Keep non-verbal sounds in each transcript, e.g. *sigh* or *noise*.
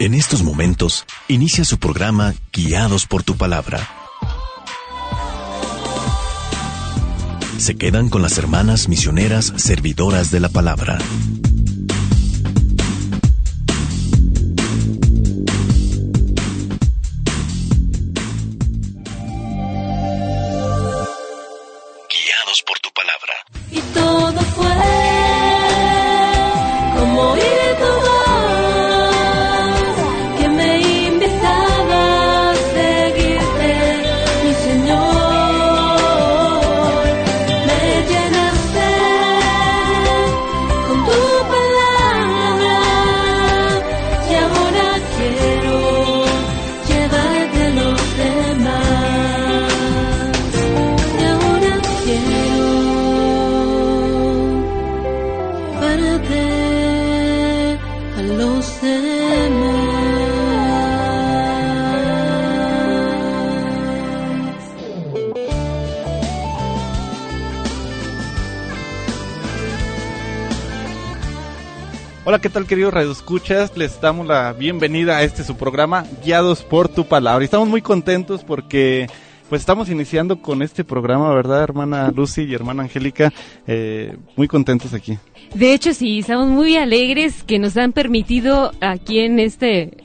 En estos momentos, inicia su programa Guiados por tu palabra. Se quedan con las hermanas misioneras servidoras de la palabra. Tal queridos radioescuchas? Les damos la bienvenida a este su programa Guiados por tu palabra. Y estamos muy contentos porque pues estamos iniciando con este programa, ¿verdad, hermana Lucy y hermana Angélica? Eh, muy contentos aquí. De hecho, sí, estamos muy alegres que nos han permitido aquí en este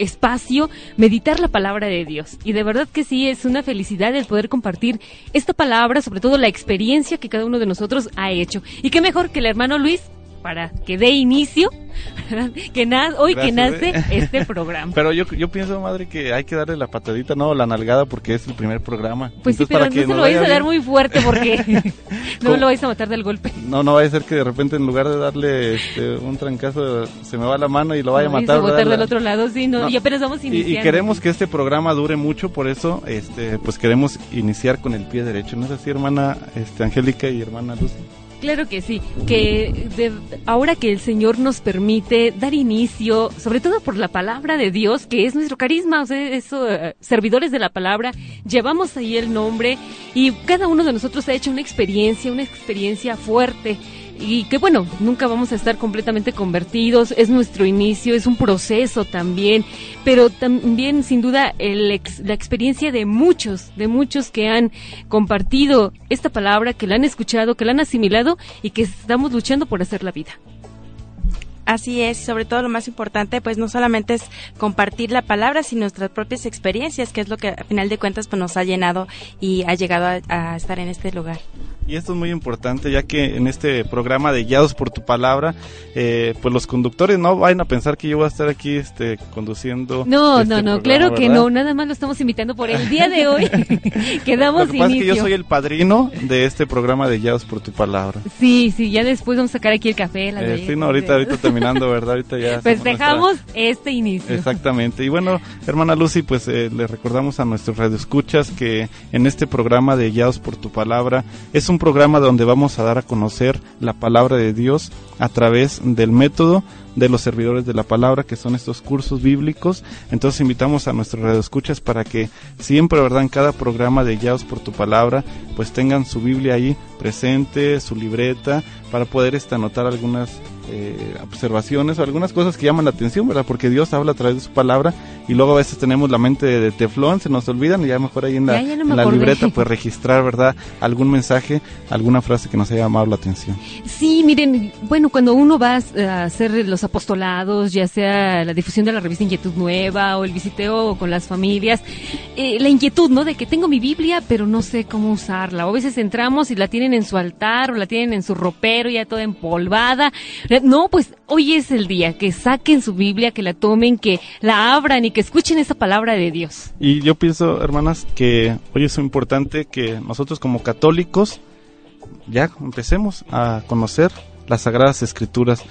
espacio meditar la palabra de Dios. Y de verdad que sí, es una felicidad el poder compartir esta palabra, sobre todo la experiencia que cada uno de nosotros ha hecho. Y qué mejor que el hermano Luis para que dé inicio, que na- hoy que nace ¿eh? *laughs* este programa. Pero yo, yo pienso, madre, que hay que darle la patadita, no, la nalgada, porque es el primer programa. Pues sí, pero para no que se nos lo vais a dar muy fuerte porque *laughs* no lo vais a matar del golpe. No, no vaya a ser que de repente en lugar de darle este, un trancazo se me va la mano y lo vaya a Lo vais matar. botar ¿verdad? del otro lado, sí, no, No. y apenas vamos Y- iniciando. Y, queremos que este programa dure mucho, por eso, este, pues queremos iniciar con el pie derecho. ¿No es así, hermana este, Angélica y hermana Lucy? Claro que sí, que ahora que el Señor nos permite dar inicio, sobre todo por la palabra de Dios, que es nuestro carisma, o sea, eh, servidores de la palabra, llevamos ahí el nombre y cada uno de nosotros ha hecho una experiencia, una experiencia fuerte. Y que bueno, nunca vamos a estar completamente convertidos, es nuestro inicio, es un proceso también, pero también sin duda el ex- la experiencia de muchos, de muchos que han compartido esta palabra, que la han escuchado, que la han asimilado y que estamos luchando por hacer la vida. Así es, sobre todo lo más importante, pues no solamente es compartir la palabra, sino nuestras propias experiencias, que es lo que a final de cuentas pues nos ha llenado y ha llegado a, a estar en este lugar. Y esto es muy importante, ya que en este programa de Guiados por tu Palabra, eh, pues los conductores no vayan a pensar que yo voy a estar aquí este, conduciendo. No, este no, no, programa, claro que no, nada más lo estamos invitando por el día de hoy *laughs* *laughs* que Lo que pasa es que yo soy el padrino de este programa de Guiados por tu Palabra. Sí, sí, ya después vamos a sacar aquí el café, la Eh, sí, no, ahorita, ahorita terminando, ¿verdad? Ahorita ya. hacemos Festejamos nuestra- este inicio. Exactamente. Y bueno, hermana Lucy, pues eh, le recordamos a nuestros radioescuchas que en este programa de Guiados por tu Palabra es un programa donde vamos a dar a conocer la palabra de Dios a través del método de los servidores de la palabra, que son estos cursos bíblicos. Entonces invitamos a nuestros radioescuchas para que siempre, ¿verdad? En cada programa de Guiados por tu Palabra, pues tengan su Biblia ahí presente, su libreta, para poder anotar algunas eh, observaciones o algunas cosas que llaman la atención, ¿verdad? Porque Dios habla a través de su palabra y luego a veces tenemos la mente de, de teflón, se nos olvidan y ya mejor ahí en la, Ya, ya no me en la libreta pues *laughs* registrar, ¿verdad? Algún mensaje, alguna frase que nos haya llamado la atención. Sí, miren, bueno, cuando uno va a hacer los apostolados, ya sea la difusión de la revista Inquietud Nueva o el visiteo con las familias, eh, la inquietud, ¿no? De que tengo mi Biblia, pero no sé cómo usarla. O a veces entramos y la tienen en su altar o la tienen en su ropero ya toda empolvada. No, pues hoy es el día que saquen su Biblia, que la tomen, que la abran y que escuchen esa palabra de Dios. Y yo pienso, hermanas, que hoy es importante que nosotros como católicos ya empecemos a conocer las sagradas escrituras.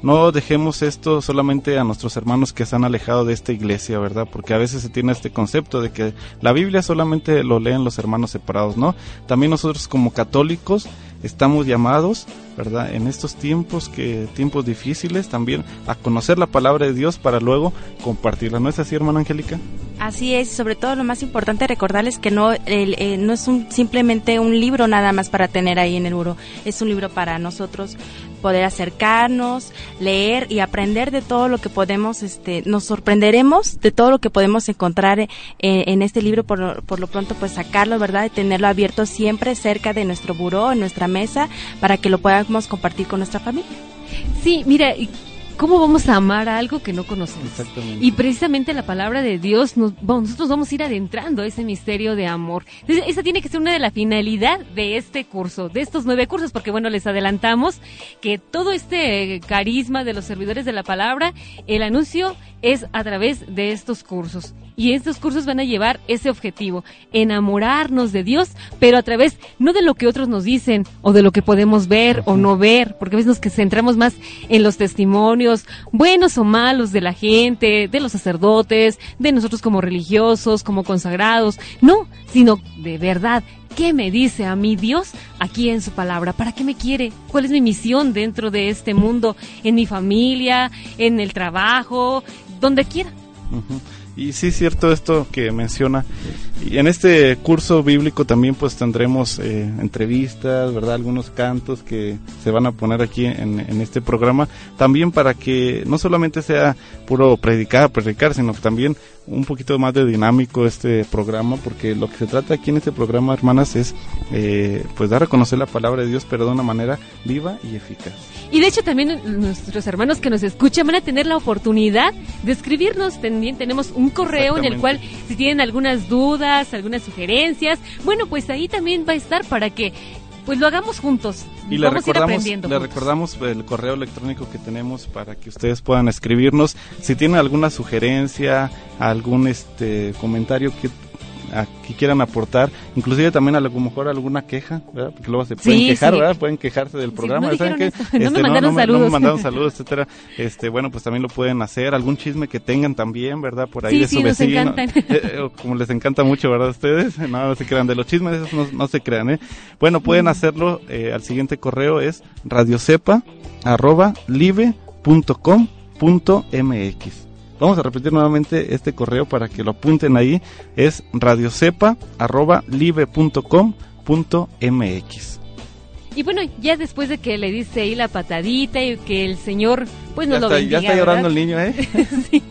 No dejemos esto solamente a nuestros hermanos que se han alejado de esta iglesia, ¿verdad? Porque a veces se tiene este concepto de que la Biblia solamente lo leen los hermanos separados, ¿no? También nosotros como católicos estamos llamados, ¿verdad? En estos tiempos que tiempos difíciles también a conocer la palabra de Dios para luego compartirla. ¿No es así, hermana Angélica? Así es, sobre todo lo más importante recordarles que no el, eh, no es un, simplemente un libro nada más para tener ahí en el muro, es un libro para nosotros poder acercarnos, leer y aprender de todo lo que podemos, este, nos sorprenderemos de todo lo que podemos encontrar en, en este libro, por, lo- por lo pronto pues sacarlo, ¿verdad? Y tenerlo abierto siempre cerca de nuestro buró, en nuestra mesa, para que lo podamos compartir con nuestra familia. Sí, mira, ¿y ¿cómo vamos a amar a algo que no conocemos? Exactamente. Y precisamente la palabra de Dios, nos, bueno, nosotros vamos a ir adentrando a ese misterio de amor. Entonces, esa tiene que ser una de la finalidad de este curso, de estos nueve cursos, porque bueno, les adelantamos que todo este carisma de los servidores de la palabra, el anuncio es a través de estos cursos. Y estos cursos van a llevar ese objetivo, enamorarnos de Dios, pero a través no de lo que otros nos dicen o de lo que podemos ver o no ver, porque a veces nos que centramos más en los testimonios, buenos o malos de la gente, de los sacerdotes, de nosotros como religiosos, como consagrados, no, sino de verdad, ¿qué me dice a mí Dios aquí en su palabra? ¿Para qué me quiere? ¿Cuál es mi misión dentro de este mundo, en mi familia, en el trabajo, donde quiera? Y sí, cierto esto que menciona. Y en este curso bíblico también pues tendremos eh, entrevistas, ¿verdad? Algunos cantos que se van a poner aquí en, en este programa. También para que no solamente sea puro predicar, predicar, sino también un poquito más de dinámico este programa, porque lo que se trata aquí en este programa, hermanas, es eh, pues dar a conocer la palabra de Dios, pero de una manera viva y eficaz. Y de hecho también nuestros hermanos que nos escuchan van a tener la oportunidad de escribirnos. También tenemos un correo en el cual si tienen algunas dudas, algunas sugerencias, bueno, pues ahí también va a estar para que pues lo hagamos juntos. Y le Vamos a ir recordamos, le recordamos el correo electrónico que tenemos para que ustedes puedan escribirnos. Si tienen alguna sugerencia, algún este comentario que, a- que quieran aportar, inclusive también a lo mejor alguna queja, ¿verdad? Porque luego se pueden Sí, quejar, sí. ¿verdad? Pueden quejarse del Sí, programa. no ¿saben qué? esto, *laughs* no me Este, mandaron me- No saludos. me mandaron *laughs* saludos, etcétera. Este, bueno, pues también lo pueden hacer. Algún chisme que tengan también, ¿verdad? Por ahí Sí, de sí, su vecino. *laughs* Eh, eh, como les encanta mucho, ¿verdad? Ustedes, no, no se crean. De los chismes, esos no, no se crean, ¿eh? Bueno, pueden Mm. hacerlo eh, al siguiente correo, es radiocepa arroba live com mx. Vamos a repetir nuevamente este correo para que lo apunten ahí. Es radiocepa arroba live punto com punto mx. Y bueno, ya después de que le dice ahí la patadita y que el Señor pues nos lo bendiga, ya está llorando ¿verdad? el niño, ¿eh? *laughs* Sí.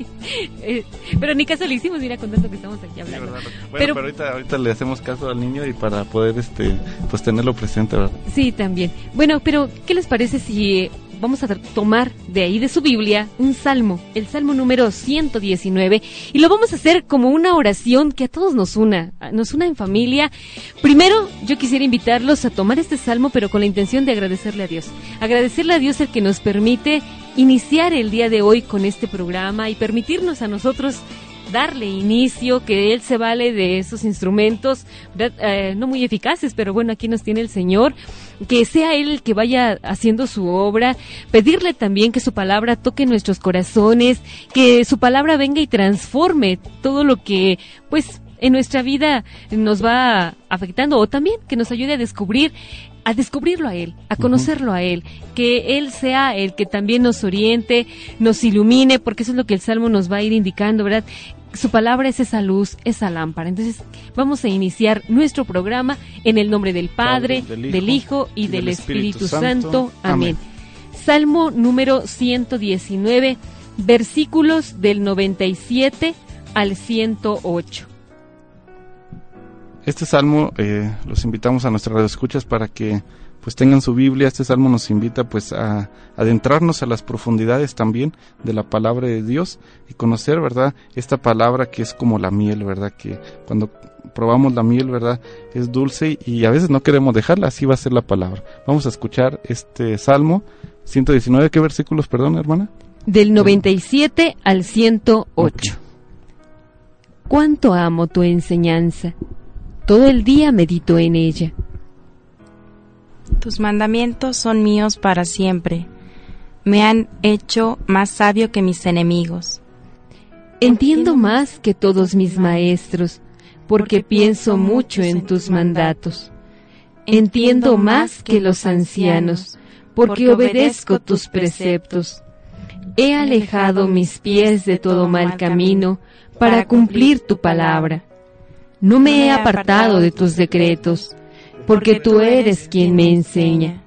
Eh, pero ni caso le hicimos, mira, con tanto que estamos aquí hablando. Bueno, Pero- pero, ahorita, ahorita le hacemos caso al niño y para poder este pues tenerlo presente, ¿verdad? Sí, también. Bueno, pero ¿qué les parece si vamos a tomar de ahí de su Biblia un salmo, el salmo número 119, y lo vamos a hacer como una oración que a todos nos una, nos una en familia. Primero, yo quisiera invitarlos a tomar este salmo, pero con la intención de agradecerle a Dios. Agradecerle a Dios el que nos permite iniciar el día de hoy con este programa y permitirnos a nosotros darle inicio, que Él se vale de esos instrumentos. Eh, no muy eficaces, pero bueno, aquí nos tiene el Señor, que sea Él el que vaya haciendo su obra, pedirle también que su palabra toque nuestros corazones, que su palabra venga y transforme todo lo que, pues, en nuestra vida nos va afectando, o también que nos ayude a descubrir a descubrirlo a Él, a conocerlo a Él, que Él sea el que también nos oriente, nos ilumine, porque eso es lo que el Salmo nos va a ir indicando, ¿verdad? Su palabra es esa luz, esa lámpara. Entonces, vamos a iniciar nuestro programa en el nombre del Padre, del Hijo, y del Espíritu, Santo. Amén. Salmo número 119, versículos del 97 al 108. Este salmo eh, los invitamos a nuestras escuchas para que pues tengan su Biblia. Este salmo nos invita pues a adentrarnos a las profundidades también de la palabra de Dios y conocer, ¿verdad? Esta palabra que es como la miel, ¿verdad? Que cuando probamos la miel, ¿verdad? Es dulce y a veces no queremos dejarla, así va a ser la palabra. Vamos a escuchar este salmo 119, ¿qué versículos, perdón, hermana? Del 97 al 108. Cuánto amo tu enseñanza. Todo el día medito en ella. Tus mandamientos son míos para siempre. Me han hecho más sabio que mis enemigos. Entiendo más que todos mis maestros, porque pienso mucho en tus mandatos. Entiendo más que los ancianos, porque obedezco tus preceptos. He alejado mis pies de todo mal camino para cumplir tu palabra. No me he apartado de tus decretos, porque tú eres quien me enseña.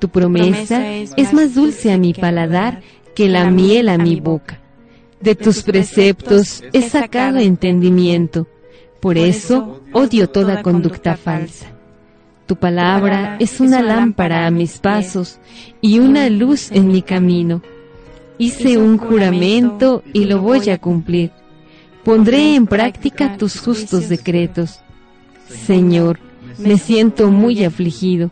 Tu promesa es más dulce a mi paladar que la miel a mi boca. De tus preceptos he sacado entendimiento. Por eso odio toda conducta falsa. Tu palabra es una lámpara a mis pasos y una luz en mi camino. Hice un juramento y lo voy a cumplir. Pondré en práctica tus justos decretos. Señor, me siento muy afligido.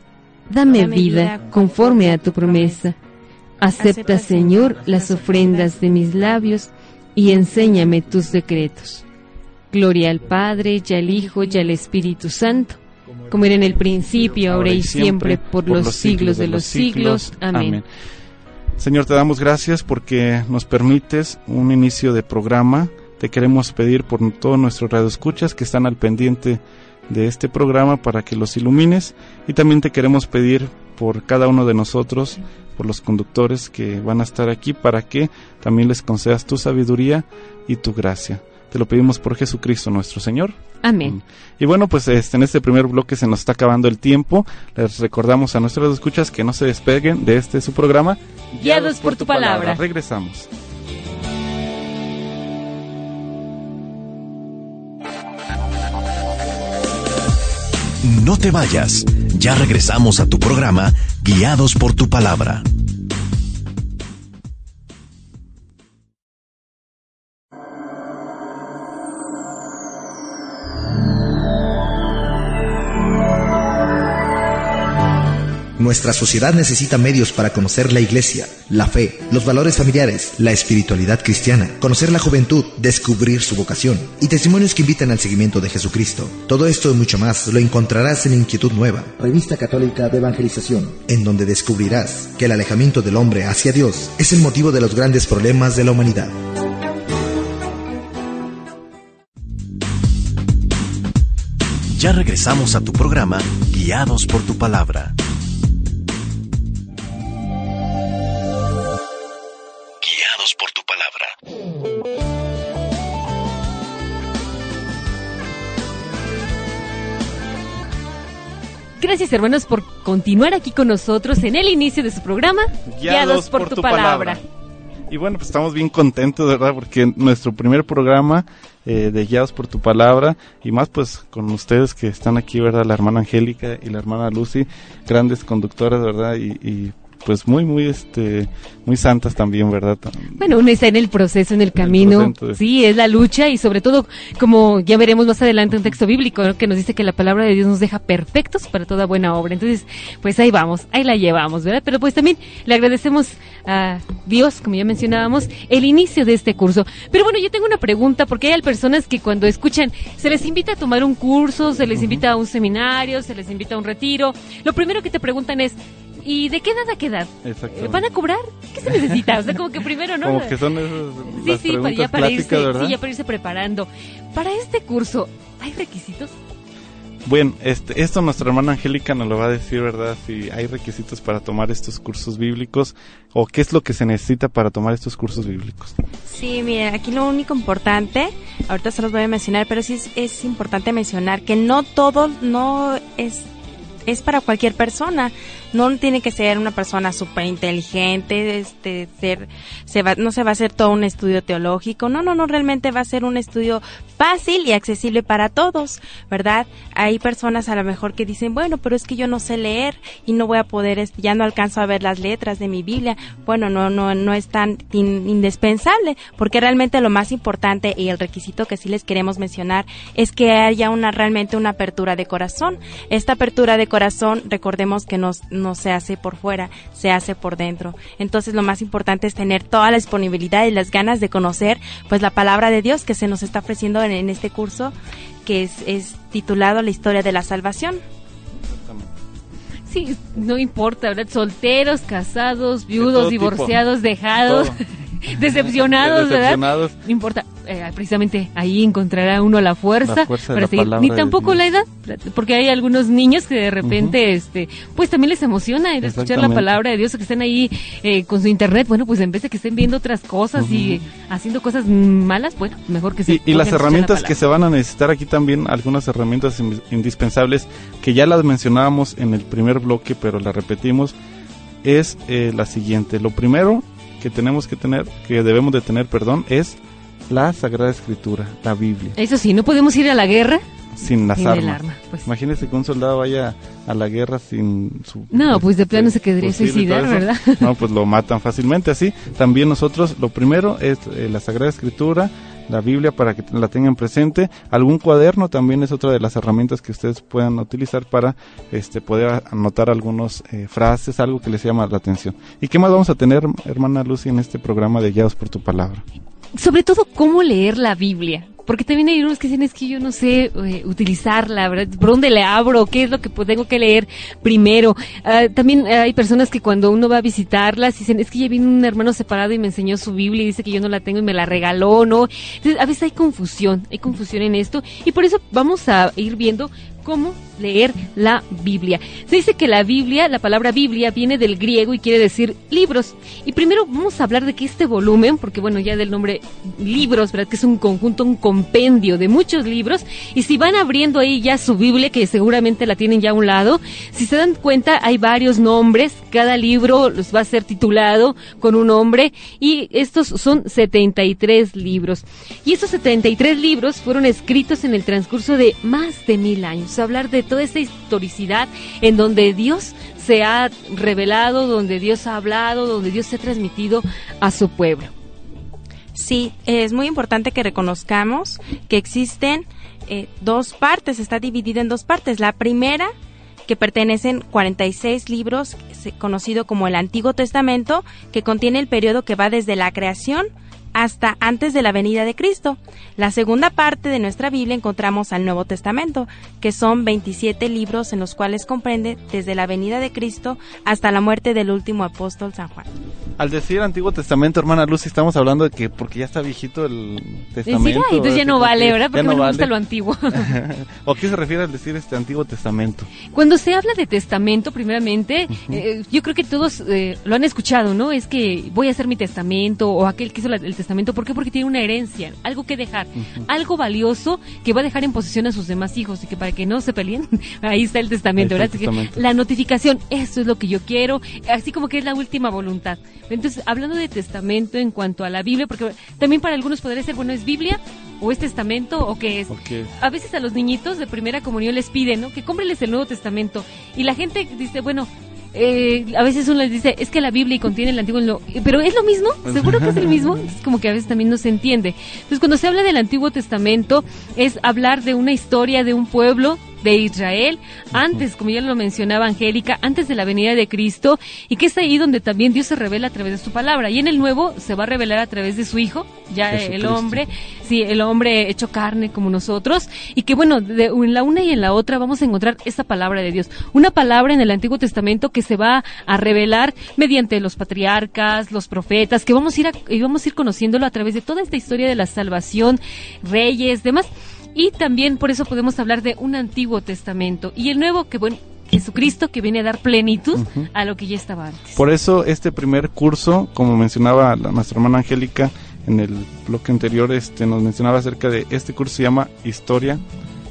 Dame vida conforme a tu promesa. Acepta, Señor, las ofrendas de mis labios y enséñame tus decretos. Gloria al Padre, y al Hijo, y al Espíritu Santo, como era en el principio, ahora y siempre, por los siglos de los siglos. Amén. Señor, te damos gracias porque nos permites un inicio de programa. Te queremos pedir por todos nuestros radioescuchas que están al pendiente de este programa para que los ilumines y también te queremos pedir por cada uno de nosotros, por los conductores que van a estar aquí para que también les concedas tu sabiduría y tu gracia. Te lo pedimos por Jesucristo nuestro Señor. Amén. Y bueno, pues este, en este primer bloque se nos está acabando el tiempo. Les recordamos a nuestros escuchas que no se despeguen de este su programa. Guiados por tu palabra. Regresamos. No te vayas. Ya regresamos a tu programa Guiados por tu palabra. Nuestra sociedad necesita medios para conocer la iglesia, la fe, los valores familiares, la espiritualidad cristiana, conocer la juventud, descubrir su vocación y testimonios que invitan al seguimiento de Jesucristo. Todo esto y mucho más lo encontrarás en Inquietud Nueva, revista católica de evangelización, en donde descubrirás que el alejamiento del hombre hacia Dios es el motivo de los grandes problemas de la humanidad. Ya regresamos a tu programa Guiados por tu palabra. Gracias hermanos por continuar aquí con nosotros en el inicio de su programa Guiados, por, tu, palabra. Y bueno, pues estamos bien contentos, ¿verdad? Porque nuestro primer programa eh, de Guiados por tu Palabra, y más pues con ustedes que están aquí, ¿verdad? La hermana Angélica y la hermana Lucy, grandes conductoras, ¿verdad? Y, y pues muy, muy, este, muy santas también, ¿verdad? Bueno, uno está en el proceso, en el camino. Sí, es la lucha y sobre todo, como ya veremos más adelante un texto bíblico ¿no? que nos dice que la palabra de Dios nos deja perfectos para toda buena obra. Entonces, pues ahí vamos, ahí la llevamos, ¿verdad? Pero pues también le agradecemos a Dios, como ya mencionábamos, el inicio de este curso. Pero bueno, yo tengo una pregunta porque hay personas que cuando escuchan, se les invita a tomar un curso, se les invita a un seminario, se les invita a un retiro. Lo primero que te preguntan es, ¿y de qué edad a qué edad? ¿Van a cobrar? ¿Qué se necesita? O sea, como que primero, ¿no? Como que son esas Sí, las sí, para, ya para irse, clásicas, ¿verdad? sí, ya para irse preparando. Para este curso, ¿hay requisitos? Bueno, este, esto nuestra hermana Angélica nos lo va a decir, ¿verdad? Si hay requisitos para tomar estos cursos bíblicos o qué es lo que se necesita para tomar estos cursos bíblicos. Sí, mira, aquí lo único importante, ahorita se los voy a mencionar, pero sí es, es importante mencionar que no todo, no es, es para cualquier persona. No tiene que ser una persona súper inteligente, este, ser, se va, no se va a hacer todo un estudio teológico, no, no, no, realmente va a ser un estudio fácil y accesible para todos, ¿verdad? Hay personas a lo mejor que dicen, bueno, pero es que yo no sé leer y no voy a poder, este, ya no alcanzo a ver las letras de mi Biblia. Bueno, no, no, no es tan in- indispensable, porque realmente lo más importante y el requisito que sí les queremos mencionar es que haya una, realmente una apertura de corazón. Esta apertura de corazón, recordemos que nos, no se hace por fuera, se hace por dentro. Entonces lo más importante es tener toda la disponibilidad y las ganas de conocer pues la palabra de Dios que se nos está ofreciendo en, en este curso que es, es titulado La historia de la salvación. Sí, no importa, ¿verdad? Solteros, casados, viudos, tipo. divorciados, dejados, *laughs* Decepcionados, ¿verdad? No importa, eh, precisamente ahí encontrará uno la fuerza, La fuerza de para seguir. Ni tampoco la edad, porque hay algunos niños que de repente, este, pues también les emociona el escuchar la palabra de Dios, o que estén ahí eh, con su internet, bueno, pues en vez de que estén viendo otras cosas y haciendo cosas malas, bueno, mejor que se Y, las la herramientas que se van a necesitar aquí también, algunas herramientas in- indispensables que ya las mencionábamos en el primer bloque, pero las repetimos. es eh, la siguiente. Lo primero que tenemos que tener, que debemos de tener, perdón, es la Sagrada Escritura, la Biblia, Eso sí, no podemos ir a la guerra sin las sin el armas. arma. Pues. Imagínese que un soldado vaya a la guerra sin su... No, pues de plano se quedaría suicidar. ¿verdad? No, pues lo matan fácilmente. Así, también nosotros, lo primero es eh, la Sagrada Escritura, la Biblia para que la tengan presente. Algún cuaderno también es otra de las herramientas que ustedes puedan utilizar para este, poder anotar algunas frases, algo que les llama la atención. ¿Y qué más vamos a tener, hermana Lucy, en este programa de Guiados por tu Palabra? Sobre todo, cómo leer la Biblia. Porque también hay unos que dicen, es que yo no sé eh, utilizarla, ¿verdad? ¿Por dónde le abro? ¿Qué es lo que tengo que leer primero? Ah, también hay personas que cuando uno va a visitarlas dicen, es que ya vino un hermano separado y me enseñó su Biblia y dice que yo no la tengo y me la regaló, ¿no? Entonces, a veces hay confusión, hay confusión en esto y por eso vamos a ir viendo cómo leer la Biblia. Se dice que la Biblia, la palabra Biblia viene del griego y quiere decir libros. Y primero vamos a hablar de que este volumen, porque bueno, ya del nombre libros, ¿verdad? Que es un conjunto, un compendio de muchos libros. Y si van abriendo ahí ya su Biblia, que seguramente la tienen ya a un lado, si se dan cuenta hay varios nombres, cada libro los va a ser titulado con un nombre y estos son 73 libros. Y estos 73 libros fueron escritos en el transcurso de más de mil años. Hablar de toda esta historicidad en donde Dios se ha revelado, donde Dios ha hablado, donde Dios se ha transmitido a su pueblo. Sí, es muy importante que reconozcamos que existen eh, dos partes, está dividido en dos partes. La primera, que pertenecen 46 libros, conocido como el Antiguo Testamento, que contiene el periodo que va desde la creación hasta antes de la venida de Cristo. La segunda parte de nuestra Biblia encontramos al Nuevo Testamento, que son 27 libros en los cuales comprende desde la venida de Cristo hasta la muerte del último apóstol San Juan. Al decir Antiguo Testamento, hermana Lucy, estamos hablando de que porque ya está viejito el Testamento. "Ay, entonces ya no vale, ¿verdad? Porque no no me gusta lo antiguo. *laughs* ¿O qué se refiere al decir este Antiguo Testamento? Cuando se habla de testamento, primeramente, eh, yo creo que todos eh, lo han escuchado, ¿no? Es que voy a hacer mi testamento o aquel que hizo la- el testamento. ¿Por qué? Porque tiene una herencia, algo que dejar, algo valioso que va a dejar en posesión a sus demás hijos y que para que no se peleen, *laughs* ahí está el testamento, está ¿verdad? el testamento. la notificación, esto es lo que yo quiero, así como que es la última voluntad. Entonces, hablando de testamento en cuanto a la Biblia, porque también para algunos podría ser, bueno, ¿es Biblia o es testamento o qué es? A veces a los niñitos de primera comunión les piden, ¿no? Que cómprenles el Nuevo Testamento. Y la gente dice, bueno, eh, a veces uno les dice, es que la Biblia contiene el Antiguo. Pero ¿es lo mismo? ¿Seguro que es el mismo? *laughs* Es como que a veces también no se entiende. Entonces, cuando se habla del Antiguo Testamento, es hablar de una historia de un pueblo de Israel, antes, como ya lo mencionaba Angélica, antes de la venida de Cristo, y que es ahí donde también Dios se revela a través de su palabra. Y en el Nuevo se va a revelar a través de su Hijo, ya el hombre, sí, el hombre hecho carne como nosotros, y que bueno, de, en la una y en la otra vamos a encontrar esta palabra de Dios. Una palabra en el Antiguo Testamento que se va a revelar mediante los patriarcas, los profetas, que vamos a ir, a, y vamos a ir conociéndolo a través de toda esta historia de la salvación, reyes, demás. Y también por eso podemos hablar de un Antiguo Testamento. Y el Nuevo, que bueno, Jesucristo que viene a dar plenitud a lo que ya estaba antes. Por eso este primer curso, como mencionaba la- nuestra hermana Angélica en el bloque anterior, este nos mencionaba acerca de este curso se llama Historia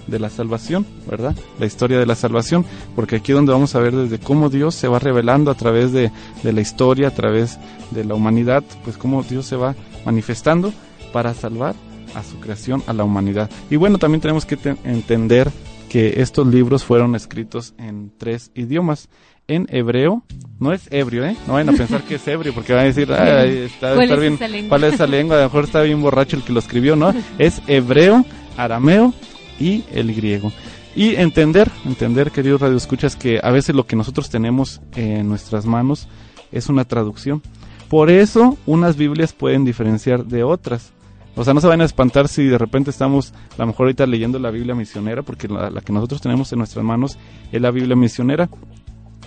de la Salvación, ¿verdad? La historia de la salvación, porque aquí es donde vamos a ver desde cómo Dios se va revelando a través de, de la historia, a través de la humanidad, pues cómo Dios se va manifestando para salvar a su creación, a la humanidad. Y bueno, también tenemos que te- entender que estos libros fueron escritos en tres idiomas. En hebreo, no es ebrio, ¿eh? No vayan a pensar que es ebrio, porque van a decir, "Ay, está, ¿Cuál está es bien, esa lengua?" ¿cuál es esa lengua? A lo mejor está bien borracho el que lo escribió, ¿no? Es hebreo, arameo y el griego. Y entender, entender, queridos radioescuchas, que a veces lo que nosotros tenemos en nuestras manos es una traducción. Por eso, unas Biblias pueden diferenciar de otras. O sea, no se van a espantar si de repente estamos, a lo mejor ahorita leyendo la Biblia misionera, porque la, la que nosotros tenemos en nuestras manos es la Biblia misionera.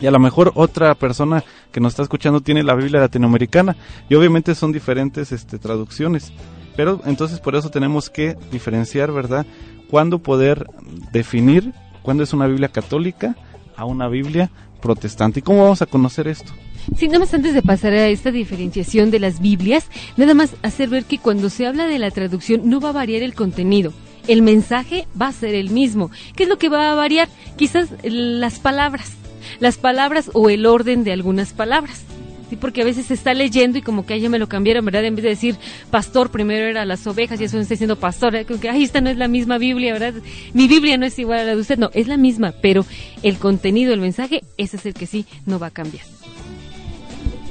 Y a lo mejor otra persona que nos está escuchando tiene la Biblia latinoamericana. Y obviamente son diferentes este, traducciones. Pero entonces por eso tenemos que diferenciar, ¿verdad? Cuándo poder definir cuándo es una Biblia católica a una Biblia protestante. ¿Y cómo vamos a conocer esto? Sí, nada más antes de pasar a esta diferenciación de las Biblias, nada más hacer ver que cuando se habla de la traducción no va a variar el contenido. El mensaje va a ser el mismo. ¿Qué es lo que va a variar? Quizás las palabras. las palabras o el orden de algunas palabras. Sí, porque a veces se está leyendo y como que ahí ya me lo cambiaron, ¿verdad? En vez de decir pastor, primero era las ovejas y eso me está diciendo pastor. ¿eh? Como que, ay, esta no es la misma Biblia, ¿verdad? Mi Biblia no es igual a la de usted. No, es la misma, pero el contenido, el mensaje, ese es el que sí no va a cambiar.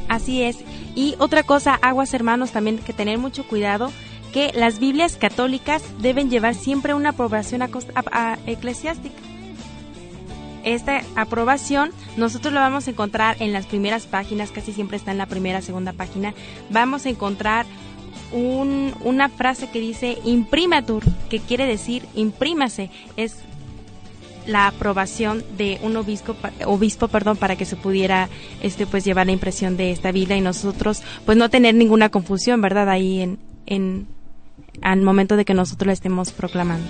Así es. Y otra cosa, aguas hermanos, también que tener mucho cuidado que las Biblias católicas deben llevar siempre una aprobación eclesiástica. Esta aprobación nosotros la vamos a encontrar en las primeras páginas, casi siempre está en la primera, segunda página. Vamos a encontrar un- una frase que dice imprimatur, que quiere decir imprímase. Es la aprobación de un obispo, obispo perdón, para que se pudiera este pues llevar la impresión de esta Biblia y nosotros pues no tener ninguna confusión, ¿verdad? Ahí en, en al momento de que nosotros la estemos proclamando.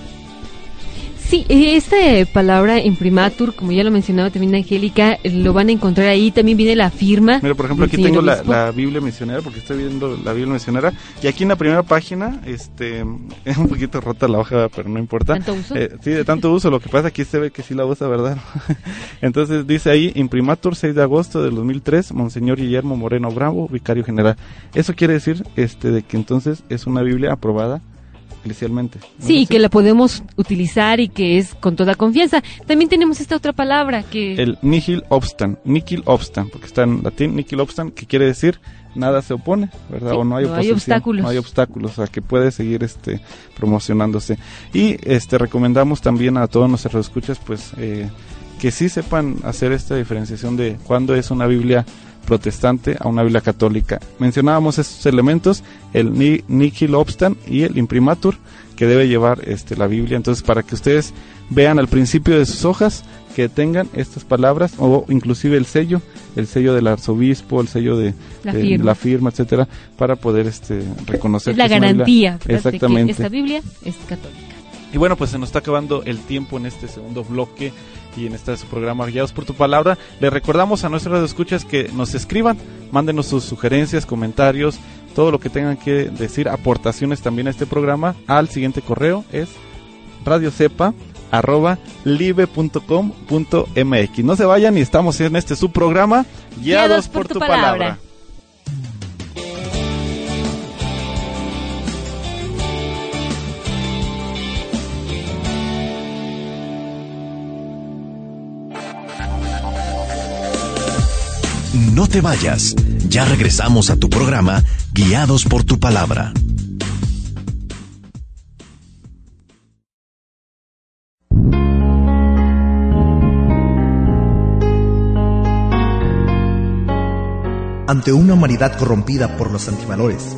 Sí, esta palabra imprimatur, como ya lo mencionaba también Angélica, lo van a encontrar ahí. También viene la firma. Mira, por ejemplo, aquí tengo la Biblia misionera, porque estoy viendo la Biblia misionera. Y aquí en la primera página, este, *laughs* es un poquito rota la hoja, pero no importa. ¿Tanto uso? Eh, sí, de tanto uso. Lo que pasa aquí se ve que sí la usa, ¿verdad? *laughs* Entonces dice ahí, imprimatur 6 de agosto del 2003, Monseñor Guillermo Moreno Bravo, vicario general. Eso quiere decir, este, de que entonces es una Biblia aprobada eclesialmente. ¿no Sí, que la podemos utilizar y que es con toda confianza. También tenemos esta otra palabra que... el nihil obstan, nihil obstan, porque está en latín nihil obstan, que quiere decir nada se opone, ¿verdad? Sí, o no hay no hay obstáculos. no hay obstáculos, o sea, que puede seguir este promocionándose. Y este recomendamos también a todos nuestros escuchas pues eh, que sí sepan hacer esta diferenciación de cuándo es una Biblia protestante a una Biblia católica. Mencionábamos estos elementos, el ni- nihil obstan y el imprimatur que debe llevar este la Biblia. Entonces, para que ustedes vean al principio de sus hojas que tengan estas palabras o inclusive el sello, el sello del arzobispo, el sello de La de firma. la firma, etcétera, para poder este reconocer es la que una Biblia- garantía de que Exactamente. esta Biblia es católica. Y bueno, pues se nos está acabando el tiempo en este segundo bloque y en este su programa Guiados por tu palabra. Le recordamos a nuestros escuchas que nos escriban, mándenos sus sugerencias, comentarios, todo lo que tengan que decir, aportaciones también a este programa al siguiente correo es radiocepa arroba live.com.mx. No se vayan y estamos en este su programa Guiados, por, tu palabra. No te vayas. Ya regresamos a tu programa Guiados por tu palabra. ante una humanidad corrompida por los antivalores,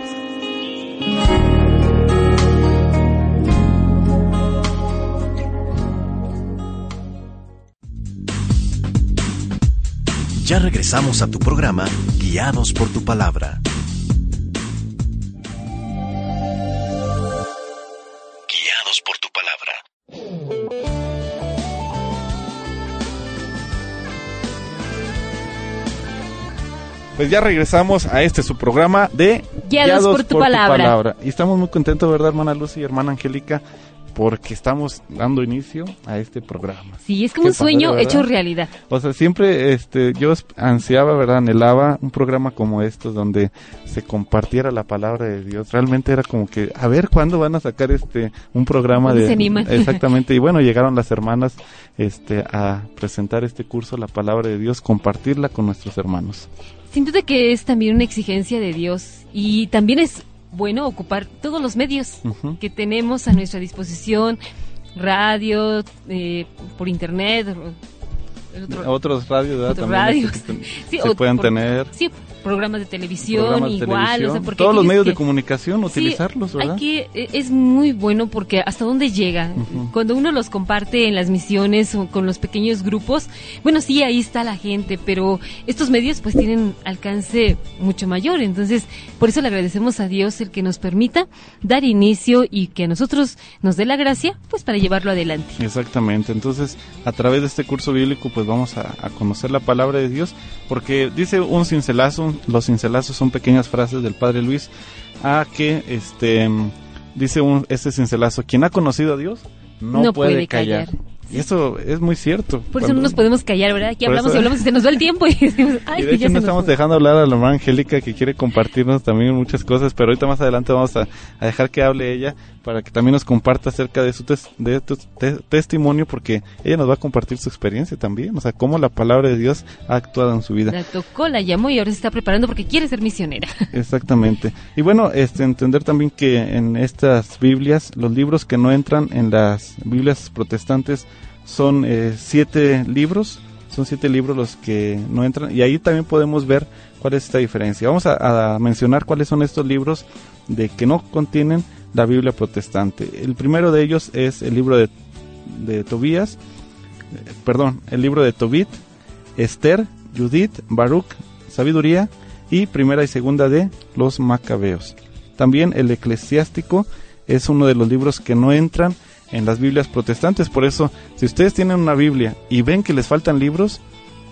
Ya regresamos a tu programa Guiados por tu palabra. Guiados por tu palabra. Pues ya regresamos a este su programa de Guiados por tu palabra. Y estamos muy contentos, ¿verdad, hermana Lucy y hermana Angélica? Porque estamos dando inicio a este programa. Sí, es como Qué un sueño hecho realidad. O sea, siempre este, yo ansiaba, ¿verdad? Anhelaba un programa como estos donde se compartiera la palabra de Dios. Realmente era como que, a ver, ¿cuándo van a sacar este un programa ¿Cuándo de se animan? *laughs* Exactamente. Y bueno, *laughs* llegaron las hermanas este a presentar este curso, la palabra de Dios, compartirla con nuestros hermanos. Sin duda que es también una exigencia de Dios y también es bueno ocupar todos los medios que tenemos a nuestra disposición, radio, eh, por internet, otro- Otros radios, ¿verdad? otros También radios. este, que *laughs* ten- Sí, se o pueden por- tener. Sí, programas de televisión Programas de igual, televisión, o sea, porque todos los medios de comunicación, Sí, utilizarlos, ¿verdad? Hay que, eh, es muy bueno porque hasta dónde llega. Cuando uno los comparte en las misiones o con los pequeños grupos, bueno, sí, ahí está la gente, pero estos medios pues tienen alcance mucho mayor. Entonces, por eso le agradecemos a Dios el que nos permita dar inicio y que a nosotros nos dé la gracia pues para llevarlo adelante. Exactamente, entonces a través de este curso bíblico pues vamos a, a conocer la palabra de Dios porque dice un cincelazo, los cincelazos son pequeñas frases del Padre Luis a que este dice un, este cincelazo, quien ha conocido a Dios no, No puede, puede callar. callar. Y eso es muy cierto. Por eso Cuando- no nos podemos callar, ¿verdad? Aquí Por hablamos eso- y hablamos y se nos va el tiempo y *laughs* decimos, ay, y de hecho se no estamos fue". dejando hablar a la hermana Angélica que quiere compartirnos también muchas cosas, pero ahorita más adelante vamos a, a dejar que hable ella para que también nos comparta acerca de su tes- de tu- te- testimonio porque ella nos va a compartir su experiencia también, o sea, cómo la palabra de Dios ha actuado en su vida. La tocó, la llamó y ahora se está preparando porque quiere ser misionera. *laughs* Exactamente. Y bueno, este entender también que en estas Biblias, los libros que no entran en las Biblias protestantes son eh, siete libros, son siete libros los que no entran y ahí también podemos ver cuál es esta diferencia. Vamos a, mencionar cuáles son estos libros de que no contienen la Biblia protestante. El primero de ellos es el libro de, de Tobías, eh, perdón, el libro de Tobit, Esther, Judith, Baruch, Sabiduría y primera y segunda de los Macabeos. También el Eclesiástico es uno de los libros que no entran en las Biblias protestantes, por eso si ustedes tienen una Biblia y ven que les faltan libros,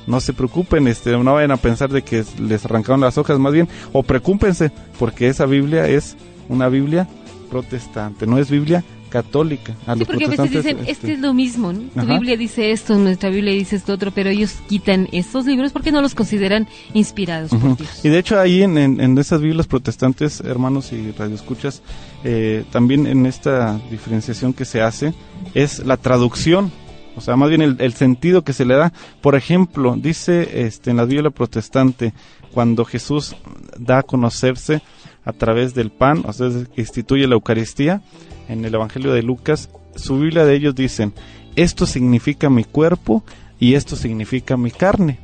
no se preocupen, este, no vayan a pensar de que les arrancaron las hojas, más bien, o preocúpense, porque esa Biblia es una Biblia protestante, no es Biblia católica. A Sí, los porque a veces dicen, este, este es lo mismo, ¿no? Tu. Biblia dice esto, nuestra Biblia dice esto otro, pero ellos quitan estos libros porque no los consideran inspirados Ujú. por Dios. Y de hecho ahí en, en, en esas Biblias protestantes, hermanos y radioescuchas, eh, también en esta diferenciación que se hace es la traducción, o sea, más bien el, el sentido que se le da. Por ejemplo, dice este, en la Biblia protestante, cuando Jesús da a conocerse a través del pan, o sea, que instituye la Eucaristía, en el Evangelio de Lucas, su Biblia de ellos dicen, esto significa mi cuerpo y esto significa mi carne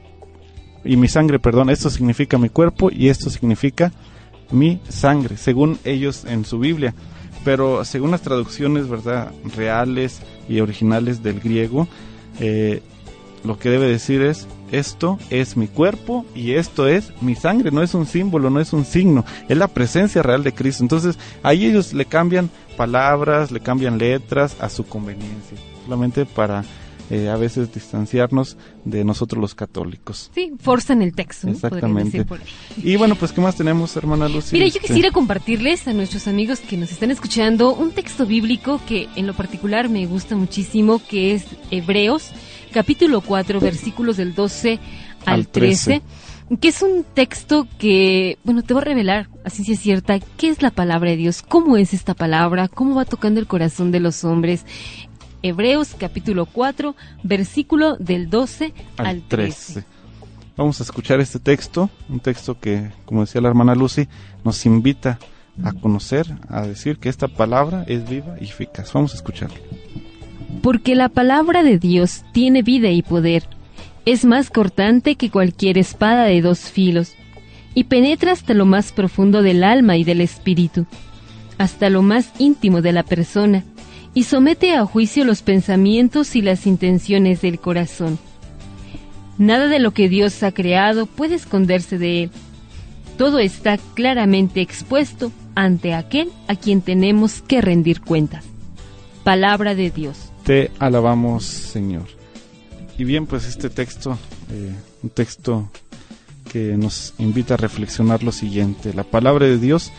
y mi sangre, perdón, esto significa mi cuerpo y esto significa mi sangre, según ellos en su Biblia. Pero según las traducciones, ¿verdad?, reales y originales del griego, eh, lo que debe decir es, esto es mi cuerpo y esto es mi sangre, no es un símbolo, no es un signo, es la presencia real de Cristo. Entonces, ahí ellos le cambian palabras, le cambian letras a su conveniencia, solamente para eh, a veces distanciarnos de nosotros los católicos. Sí, forzan el texto. Exactamente. por. Y bueno, pues, ¿qué más tenemos, hermana Lucy? Mira, yo Este, quisiera compartirles a nuestros amigos que nos están escuchando un texto bíblico que en lo particular me gusta muchísimo, que es Hebreos, capítulo 4, versículos del 12 al Al 13. 13, que es un texto que, bueno, te va a revelar a ciencia cierta qué es la palabra de Dios, cómo es esta palabra, cómo va tocando el corazón de los hombres. Hebreos capítulo 4, versículo del 12 al, al 13. 13. Vamos a escuchar este texto, un texto que, como decía la hermana Lucy, nos invita a conocer, a decir que esta palabra es viva y eficaz. Vamos a escucharlo. Porque la palabra de Dios tiene vida y poder. Es más cortante que cualquier espada de dos filos, y penetra hasta lo más profundo del alma y del espíritu, hasta lo más íntimo de la persona, y somete a juicio los pensamientos y las intenciones del corazón. Nada de lo que Dios ha creado puede esconderse de él. Todo está claramente expuesto ante aquel a quien tenemos que rendir cuentas. Palabra de Dios. Te alabamos, Señor. Y bien, pues este texto, eh, un texto que nos invita a reflexionar lo siguiente. La palabra de Dios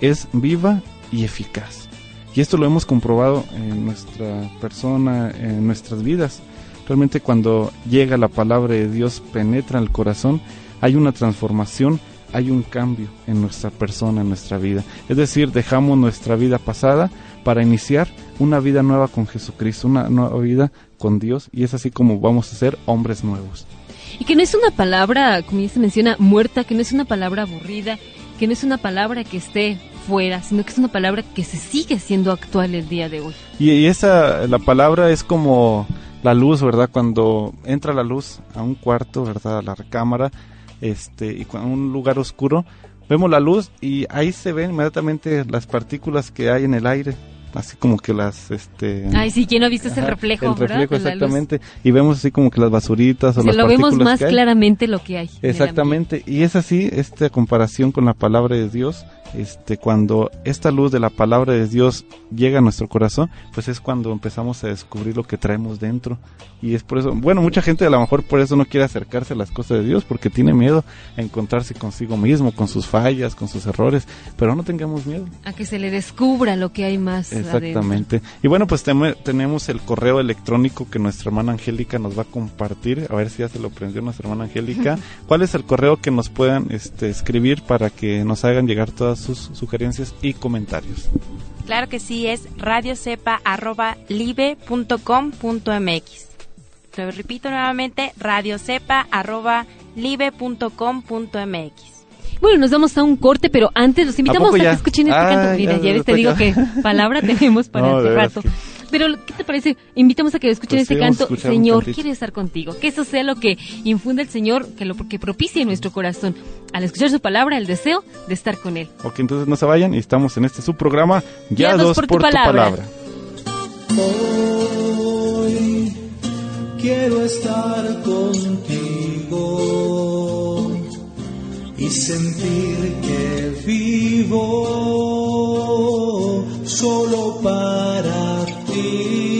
es viva y eficaz. Y esto lo hemos comprobado en nuestra persona, en nuestras vidas. Realmente cuando llega la palabra de Dios, penetra en el corazón, hay una transformación, hay un cambio en nuestra persona, en nuestra vida. Es decir, dejamos nuestra vida pasada para iniciar una vida nueva con Jesucristo, una nueva vida con Dios, y es así como vamos a ser hombres nuevos. Y que no es una palabra, como ya se menciona, muerta, que no es una palabra aburrida, que no es una palabra que esté fuera, sino que es una palabra que se sigue siendo actual el día de hoy. Y, y esa, la palabra es como la luz, ¿verdad? Cuando entra la luz a un cuarto, ¿verdad? A la recámara, este, y en un lugar oscuro, vemos la luz y ahí se ven inmediatamente las partículas que hay en el aire así como que las este ay sí quién no ha visto ese reflejo el reflejo ¿verdad? Exactamente y vemos así como que las basuritas o Se las lo vemos partículas más que hay. claramente lo que hay Exactamente, y es así esta comparación con la palabra de Dios, este cuando esta luz de la palabra de Dios llega a nuestro corazón, pues es cuando empezamos a descubrir lo que traemos dentro. Y es por eso, bueno, mucha gente a lo mejor por eso no quiere acercarse a las cosas de Dios porque tiene miedo a encontrarse consigo mismo, con sus fallas, con sus errores, pero no tengamos miedo. a que se le descubra lo que hay más adentro. Exactamente. Y bueno, pues tenemos el correo electrónico que nuestra hermana Angélica nos va a compartir. A ver si ya se lo prendió nuestra hermana Angélica. *laughs* ¿Cuál es el correo que nos puedan este, escribir para que nos hagan llegar todas sus sugerencias y comentarios? Claro que sí, es radiocepa.live.com.mx. Lo repito nuevamente, radiocepa.live.com.mx. Bueno, nos vamos a un corte, pero antes los invitamos a, que escuchen este Ah, canto. Mira, ya, ya, ves, te ya. digo que palabra *laughs* tenemos para No, este rato. que- Pero, ¿qué te parece? Invitamos a que escuchen Pues este canto. Señor, quiere estar contigo. Que eso sea lo que infunde el Señor, que lo que propicie en nuestro corazón. Al escuchar su palabra, el deseo de estar con Él. Ok, entonces no se vayan y estamos en este subprograma Guiados por tu palabra. Hoy quiero estar contigo y sentir que vivo solo para ti.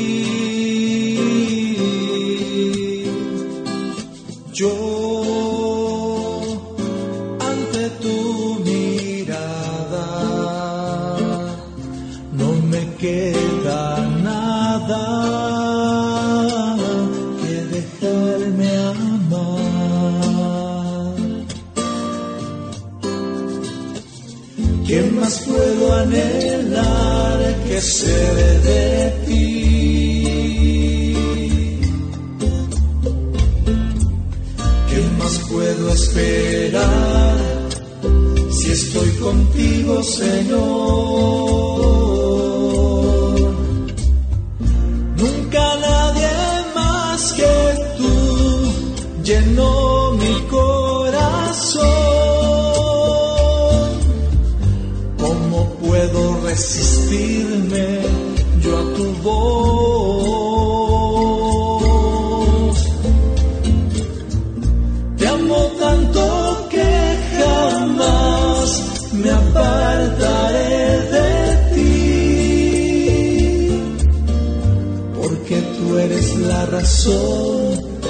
Puedo anhelar que ser de ti? ¿Qué más puedo esperar si estoy contigo, Señor? Razón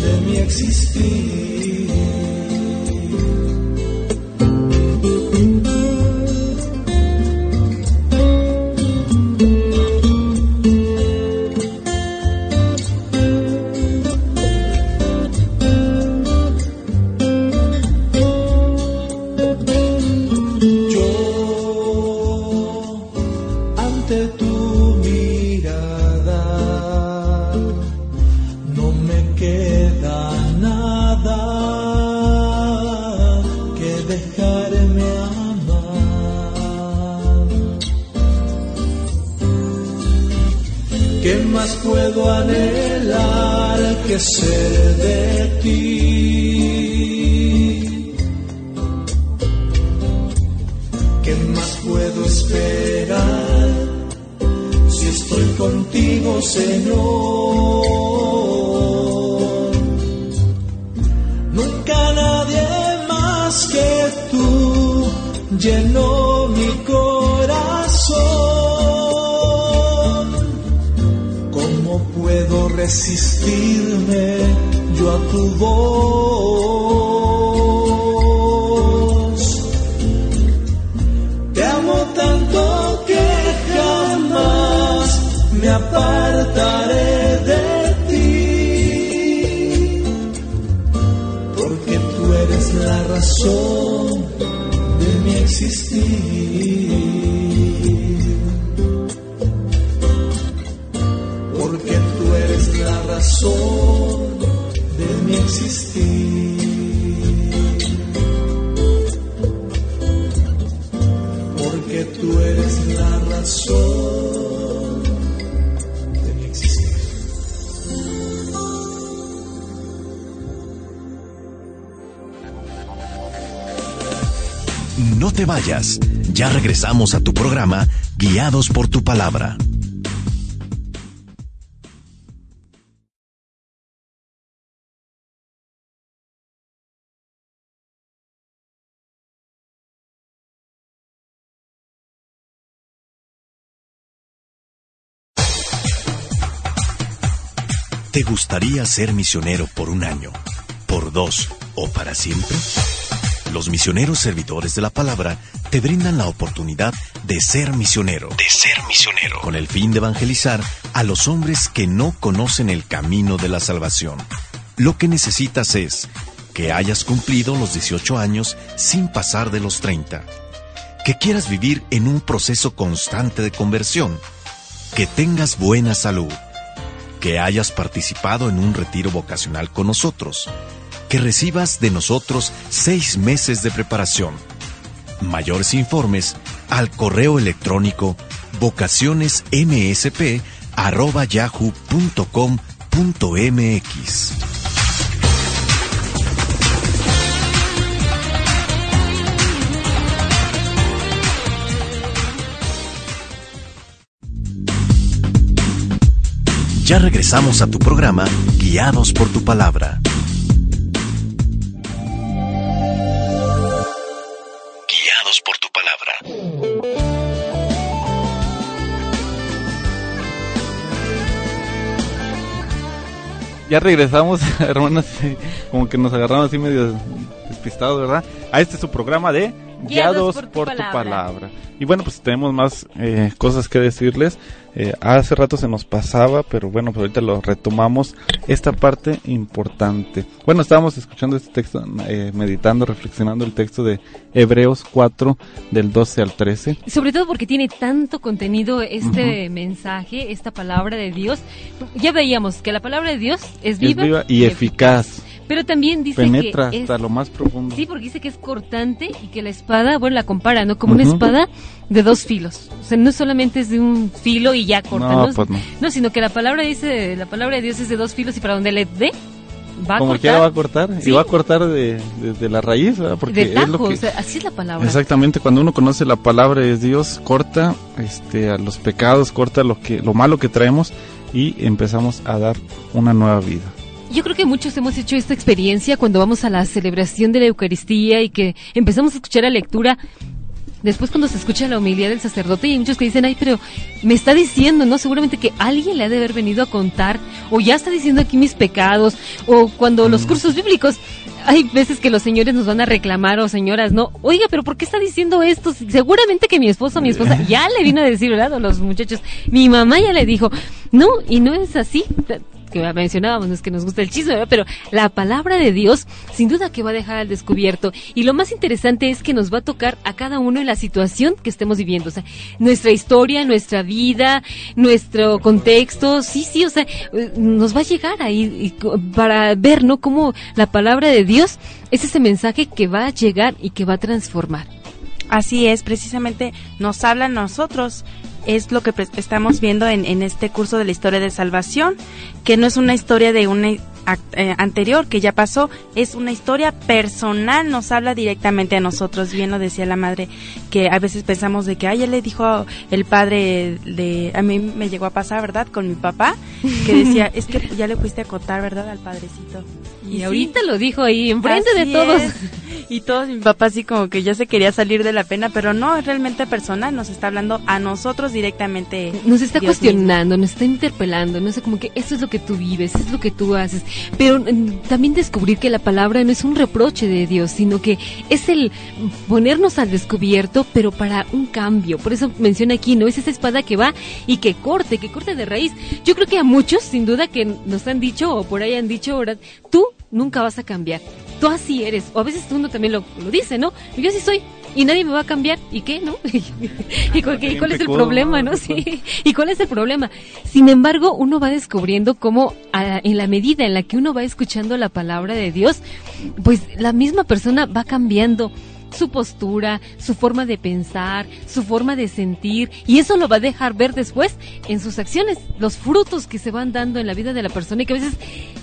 de mi existir. Ser de ti? ¿Qué más puedo esperar si estoy contigo, Señor? Nunca nadie más que tú llenó resistirme yo a tu voz? Te amo tanto que jamás me apartaré de ti, porque tú eres la razón de mi existir. porque tú eres la razón. No te vayas. Ya regresamos a tu programa Guiados por tu palabra. ¿Te gustaría ser misionero por un año, por dos o para siempre? Los misioneros servidores de la palabra te brindan la oportunidad de ser misionero. De ser misionero. Con el fin de evangelizar a los hombres que no conocen el camino de la salvación. Lo que necesitas es que hayas cumplido los 18 años sin pasar de los 30. Que quieras vivir en un proceso constante de conversión. Que tengas buena salud. Que hayas participado en un retiro vocacional con nosotros que recibas de nosotros seis meses de preparación. Mayores informes al correo electrónico vocacionesmsp@yahoo.com.mx. Ya regresamos a tu programa Guiados por tu palabra. Guiados por tu palabra. Ya regresamos, *laughs* hermanas, como que nos agarraron así medio despistados, ¿verdad? A este es su programa de Guiados, por, tu, palabra. Y bueno, pues tenemos más eh, cosas que decirles. Eh, hace rato se nos pasaba, pero bueno, pues ahorita lo retomamos. Esta parte importante. Bueno, estábamos escuchando este texto, eh, meditando, reflexionando el texto de Hebreos 4, del 12 al 13. Sobre todo porque tiene tanto contenido este mensaje, esta palabra de Dios. Ya veíamos que la palabra de Dios es viva, es viva y, eficaz. Pero también dice Penetra que hasta es, lo más profundo. Sí, porque dice que es cortante y que la espada, bueno, la compara, ¿no? Como una espada de dos filos. O sea, no solamente es de un filo y ya corta, No, ¿no? pues no. No, sino que la palabra dice, la palabra de Dios es de dos filos y para donde le dé, va a Como cortar. quiera va a cortar. Sí. Y va a cortar de, de- de la raíz, ¿verdad? Porque de es lo tajo, que... o sea, así es la palabra. Exactamente, cuando uno conoce la palabra de Dios, corta este, a los pecados, corta lo, que, lo malo que traemos y empezamos a dar una nueva vida. Yo creo que muchos hemos hecho esta experiencia cuando vamos a la celebración de la Eucaristía y que empezamos a escuchar la lectura. Después cuando se escucha la homilía del sacerdote y hay muchos que dicen, ay, pero me está diciendo, ¿no? Seguramente que alguien le ha de haber venido a contar o ya está diciendo aquí mis pecados o cuando los cursos bíblicos hay veces que los señores nos van a reclamar o señoras, ¿no? Oiga, pero ¿por qué está diciendo esto? Seguramente que mi esposo mi esposa ya le vino a decir, ¿verdad? O los muchachos, mi mamá ya le dijo, no, y no es así que mencionábamos, es que nos gusta el chisme, pero la palabra de Dios sin duda que va a dejar al descubierto. Y lo más interesante es que nos va a tocar a cada uno en la situación que estemos viviendo. O sea, nuestra historia, nuestra vida, nuestro contexto, sí, sí, o sea, nos va a llegar ahí para ver, ¿no? Cómo la palabra de Dios es ese mensaje que va a llegar y que va a transformar. Así es, precisamente nos habla a nosotros. Es lo que estamos viendo en, en este curso de la historia de salvación, que no es una historia de una anterior que ya pasó, es una historia personal, nos habla directamente a nosotros. Bien lo decía la madre, que a veces pensamos de que, ay, ya le dijo el padre de, a mí me llegó a pasar, ¿verdad? Con mi papá, que decía, es que ya le fuiste a contar, ¿verdad? Al padrecito. Y, sí, ahorita lo dijo ahí, enfrente de todos. es. Y todos, mi papá así como que ya se quería salir de la pena, pero no, es realmente personal, nos está hablando a nosotros directamente. Nos está Dios cuestionando, nos está interpelando, no sé, como que esto es lo que tú vives, es lo que tú haces. Pero mm, también descubrir que la palabra no es un reproche de Dios, sino que es el ponernos al descubierto, pero para un cambio. Por eso menciona aquí, ¿no? Es esa espada que va y que corte, que corte de raíz. Yo creo que a muchos, sin duda, que nos han dicho o por ahí han dicho, ¿verdad? Tú nunca vas a cambiar. Tú así eres. O a veces uno también lo, lo dice, ¿no? Yo así soy. Y nadie me va a cambiar. ¿Y qué, no? *laughs* ¿Y cuál, y cuál es el problema, ¿no? Sí. ¿Y cuál es el problema? Sin embargo, uno va descubriendo cómo a- en la medida en la que uno va escuchando la palabra de Dios, pues la misma persona va cambiando su postura, su forma de pensar, su forma de sentir, y eso lo va a dejar ver después en sus acciones, los frutos que se van dando en la vida de la persona y que a veces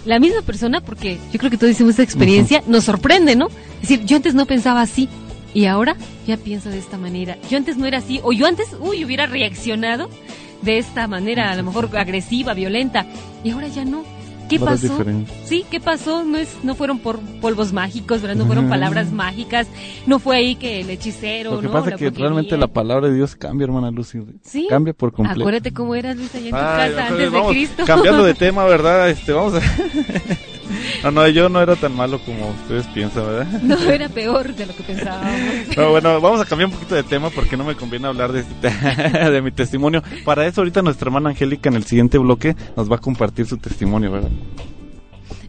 la misma persona, porque yo creo que todos hicimos esta experiencia, nos sorprende, ¿no? Es decir, yo antes no pensaba así, Y ahora ya pienso de esta manera. Yo antes no era así, o yo antes, uy, hubiera reaccionado de esta manera, a lo mejor agresiva, violenta, y ahora ya no. ¿Qué Ahora pasó? diferente. Sí, ¿qué pasó? No es, no fueron por polvos mágicos, ¿verdad? No fueron palabras mágicas, no fue ahí que el hechicero, Lo que ¿no? pasa es que brujería. realmente la palabra de Dios cambia, hermana Lucy. Sí. Cambia por completo. Acuérdate cómo eras, Luis, allá en tu Ay, casa antes vamos, de Cristo. Cambiando de *laughs* tema, ¿verdad? Este, vamos a... *laughs* no, no, yo no era tan malo como ustedes piensan, ¿verdad? *laughs* No, era peor de lo que pensábamos. No, bueno, vamos a cambiar un poquito de tema porque no me conviene hablar de, este te- *laughs* de mi testimonio. Para eso ahorita nuestra hermana Angélica en el siguiente bloque nos va a compartir su testimonio, ¿verdad?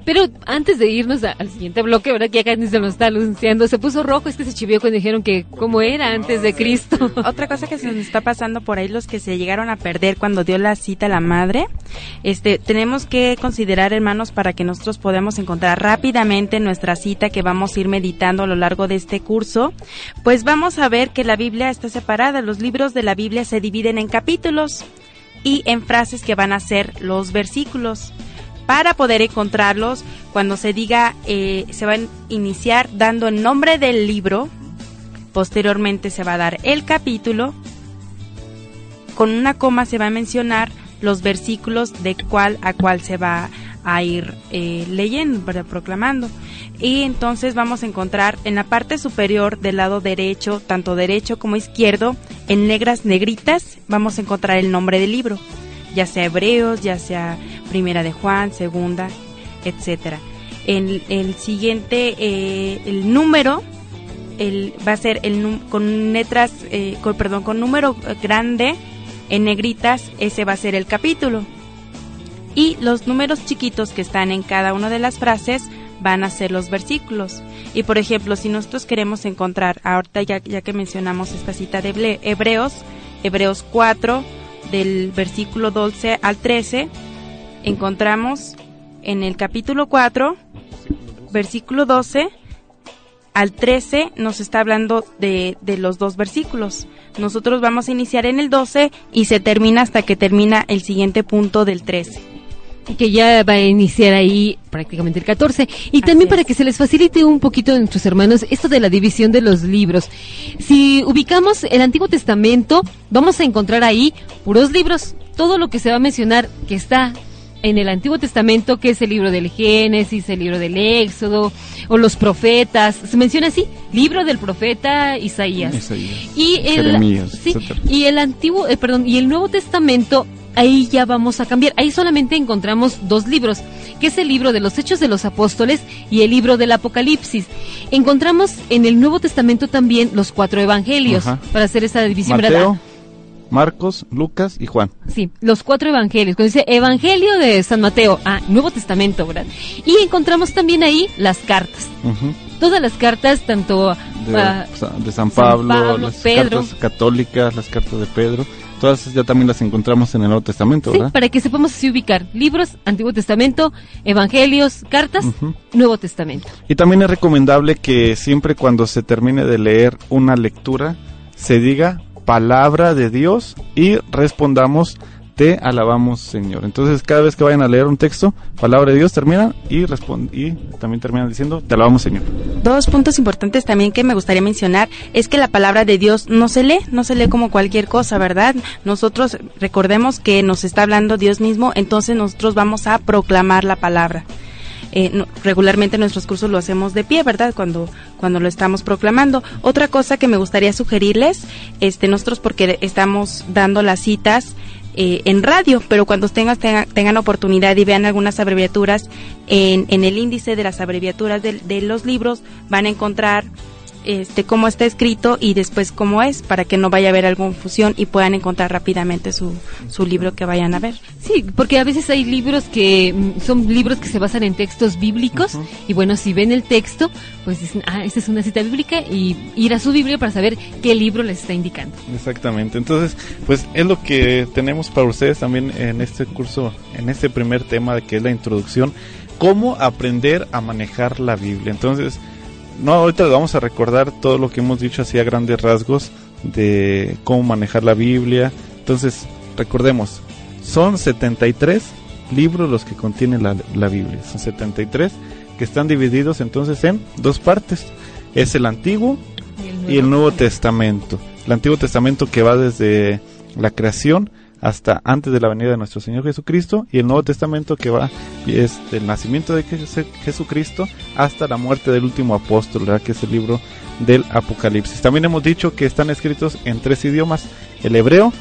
Pero antes de irnos a- al siguiente bloque, ¿verdad? Que acá se nos está anunciando, se puso rojo, es que se chivió cuando dijeron que cómo era antes de Cristo. *laughs* Otra cosa que se nos está pasando por ahí, los que se llegaron a perder cuando dio la cita a la madre, este, tenemos que considerar, hermanos, para que nosotros podamos encontrar rápidamente nuestra cita que vamos a ir meditando a lo largo de este curso, pues vamos a ver que la Biblia está separada. Los libros de la Biblia se dividen en capítulos y en frases que van a ser los versículos. Para poder encontrarlos, cuando se diga, eh, se va a iniciar dando el nombre del libro, Posteriormente se va a dar el capítulo. Con una coma se va a mencionar los versículos de cuál a cuál se va a ir eh, leyendo, proclamando. Y entonces vamos a encontrar en la parte superior del lado derecho, tanto derecho como izquierdo, en negras negritas, vamos a encontrar el nombre del libro, ya sea Hebreos, ya sea Primera de Juan, Segunda, etcétera. En el siguiente, eh, el número el, va a ser el con letras, eh, con, perdón, con número eh, grande en negritas, ese va a ser el capítulo. Y los números chiquitos que están en cada una de las frases van a ser los versículos. Y por ejemplo, si nosotros queremos encontrar, ahorita ya, ya que mencionamos esta cita de Hebreos, Hebreos 4, del versículo 12 al 13, encontramos en el capítulo 4, versículo 12, al 13 nos está hablando de, de los dos versículos. Nosotros vamos a iniciar en el 12 y se termina hasta que termina el siguiente punto del 13. que ya va a iniciar ahí prácticamente el 14. Y también para es. que se les facilite un poquito a nuestros hermanos esto de la división de los libros. Si ubicamos el Antiguo Testamento, vamos a encontrar ahí puros libros. Todo lo que se va a mencionar que está en el Antiguo Testamento, que es el libro del Génesis, el libro del Éxodo, o los profetas, se menciona así, libro del profeta Isaías. Isaías, Y el, Jeremías, sí, y el antiguo, eh, perdón, y el Nuevo Testamento, ahí ya vamos a cambiar. Ahí solamente encontramos dos libros, que es el libro de los Hechos de los Apóstoles y el libro del Apocalipsis. Encontramos en el Nuevo Testamento también los cuatro evangelios, Ajá. para hacer esa división, ¿verdad? Marcos, Lucas y Juan. Sí, los cuatro evangelios. Cuando dice Evangelio de San Mateo, ah, Nuevo Testamento, ¿verdad? Y encontramos también ahí las cartas. Todas las cartas, tanto de, ah, de San Pablo, Pablo, las Pedro. cartas católicas, las cartas de Pedro, todas ya también las encontramos en el Nuevo Testamento, Sí, ¿verdad? para que sepamos así ubicar libros, Antiguo Testamento, Evangelios, cartas. Nuevo Testamento. Y también es recomendable que siempre cuando se termine de leer una lectura se diga palabra de Dios y respondamos te alabamos Señor. Entonces cada vez que vayan a leer un texto, palabra de Dios termina y y también terminan diciendo te alabamos Señor. Dos puntos importantes también que me gustaría mencionar es que la palabra de Dios no se lee, no se lee como cualquier cosa, ¿verdad? Nosotros recordemos que nos está hablando Dios mismo, entonces nosotros vamos a proclamar la palabra. Eh, regularmente nuestros cursos lo hacemos de pie, ¿verdad? Cuando, cuando lo estamos proclamando. Otra cosa que me gustaría sugerirles, este, nosotros porque estamos dando las citas eh, en radio, pero cuando tengan, tengan, oportunidad y vean algunas abreviaturas, en, en el índice de las abreviaturas de los libros van a encontrar este cómo está escrito y después cómo es, para que no vaya a haber alguna confusión y puedan encontrar rápidamente su, su libro que vayan a ver. Sí, porque a veces hay libros que mm, son libros que se basan en textos bíblicos y bueno, si ven el texto, pues dicen, ah, esta es una cita bíblica y ir a su Biblia para saber qué libro les está indicando. Exactamente. Entonces, pues es lo que tenemos para ustedes también en este curso, en este primer tema que es la introducción, cómo aprender a manejar la Biblia. Entonces, no ahorita les vamos a recordar todo lo que hemos dicho así a grandes rasgos de cómo manejar la Biblia. Entonces, recordemos, son 73 libros los que contiene la, la Biblia. Son 73 que están divididos entonces en dos partes. Es el Antiguo Y el y el Nuevo Testamento. El Antiguo Testamento que va desde la creación hasta antes de la venida de nuestro Señor Jesucristo y el Nuevo Testamento que va es del nacimiento de Jes- Jesucristo hasta la muerte del último apóstol, que es el libro del Apocalipsis. También hemos dicho que están escritos en tres idiomas, el hebreo,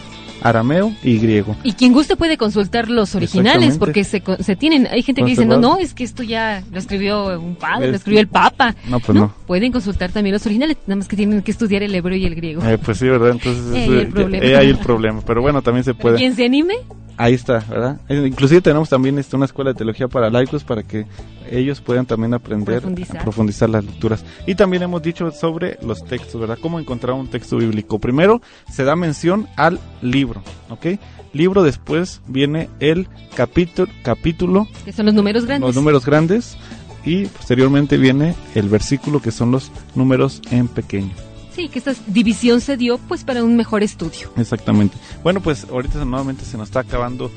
arameo y griego. Y quien guste puede consultar los originales porque se, se tienen. Hay gente que dice, no, no, es que esto ya lo escribió un padre, Es- lo escribió el papa. No, pues no. Pueden consultar también los originales, nada más que tienen que estudiar el hebreo y el griego. Eh, pues sí, ¿verdad? Entonces, *laughs* Eh, el eh, ahí el problema. Pero bueno, también se puede. Quien se anime, Ahí está, ¿verdad? Eh, Inclusive tenemos también este, una escuela de teología para laicos para que ellos puedan también aprender Profundizar. a profundizar las lecturas. Y también hemos dicho sobre los textos, ¿verdad? Cómo encontrar un texto bíblico. Primero se da mención al libro, ¿ok? Libro después viene el capítulo, capítulo que son los números grandes. los números grandes y posteriormente viene el versículo que son los números en pequeño. Sí, que esta división se dio pues para un mejor estudio. Exactamente. Bueno, pues ahorita nuevamente se nos está acabando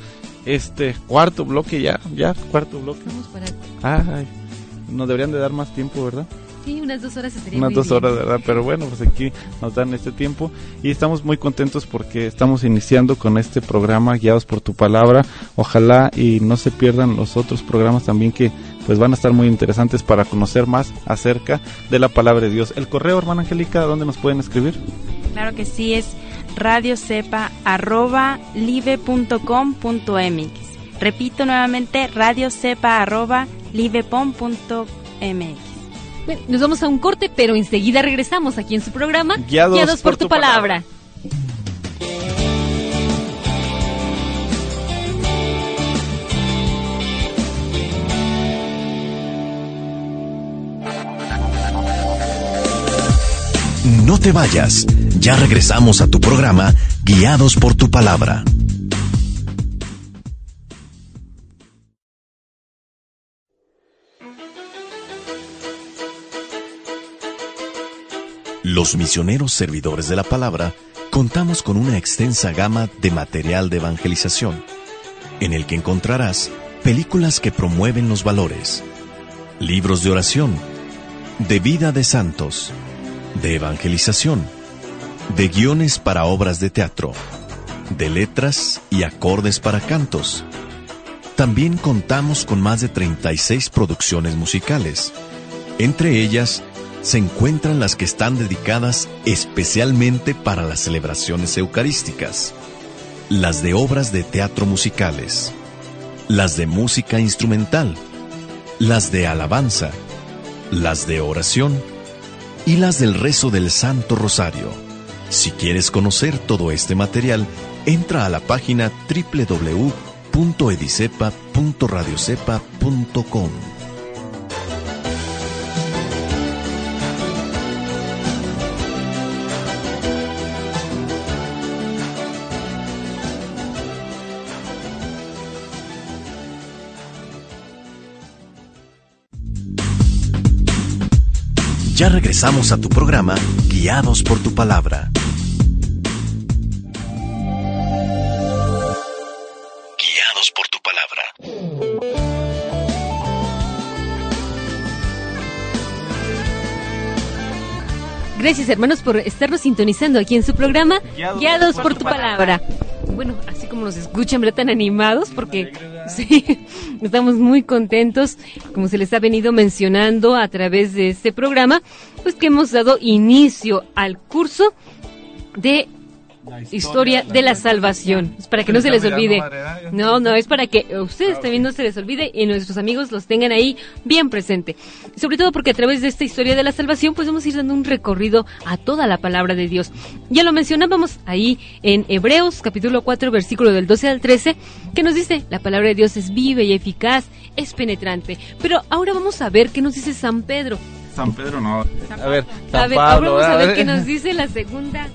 este cuarto bloque ya, ya cuarto bloque. Vamos para, Ay, nos deberían de dar más tiempo, ¿verdad? Sí, unas dos horas estaría Unas muy dos bien. horas, ¿verdad? Pero bueno, pues aquí nos dan este tiempo y estamos muy contentos porque estamos iniciando con este programa guiados por tu palabra. Ojalá y no se pierdan los otros programas también que pues van a estar muy interesantes para conocer más acerca de la palabra de Dios. El correo, hermana Angélica, ¿dónde nos pueden escribir? Claro que sí, es radiocepa arroba live.com.mx. Repito nuevamente, radiocepa arroba live.com.mx. Bueno, nos vamos a un corte, pero enseguida regresamos aquí en su programa Guiados por, tu palabra. No te vayas, ya regresamos a tu programa Guiados por tu palabra. Los misioneros servidores de la palabra contamos con una extensa gama de material de evangelización, en el que encontrarás películas que promueven los valores, libros de oración, de vida de santos, de evangelización, de guiones para obras de teatro, de letras y acordes para cantos. También contamos con más de 36 producciones musicales. Entre ellas se encuentran las que están dedicadas especialmente para las celebraciones eucarísticas, las de obras de teatro musicales, las de música instrumental, las de alabanza, las de oración y las del rezo del Santo Rosario. Si quieres conocer todo este material, entra a la página www.edicepa.radiocepa.com. Ya regresamos a tu programa Guiados por tu palabra. Guiados por tu palabra. Gracias hermanos por estarnos sintonizando aquí en su programa Guiados, por, tu palabra. Bueno, así como nos escuchan, ¿verdad? Tan animados porque sí, *laughs* estamos muy contentos, como se les ha venido mencionando a través de este programa, pues que hemos dado inicio al curso de historia de la salvación. Es para que no se les olvide. No, no, es para que ustedes también no se les olvide y nuestros amigos los tengan ahí bien presente. Sobre todo porque a través de esta historia de la salvación, pues vamos a ir dando un recorrido a toda la palabra de Dios. Ya lo mencionábamos ahí en Hebreos capítulo 4, versículo del 12 al 13, que nos dice, la palabra de Dios es viva y eficaz, es penetrante. Pero ahora vamos a ver qué nos dice San Pedro. San Pedro no. A ver, A San ver, ahora Pablo. vamos a ver qué nos dice la segunda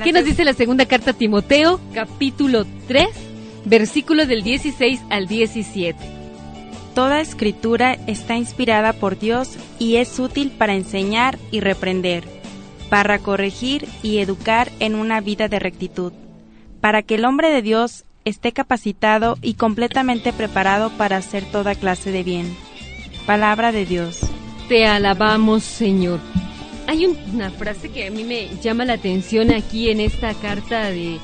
¿Qué nos dice la segunda carta a Timoteo, capítulo 3, versículo del 16 al 17? Toda escritura está inspirada por Dios y es útil para enseñar y reprender, para corregir y educar en una vida de rectitud, para que el hombre de Dios esté capacitado y completamente preparado para hacer toda clase de bien. Palabra de Dios. Te alabamos, Señor. Hay un- una frase que a mí me llama la atención aquí en esta carta de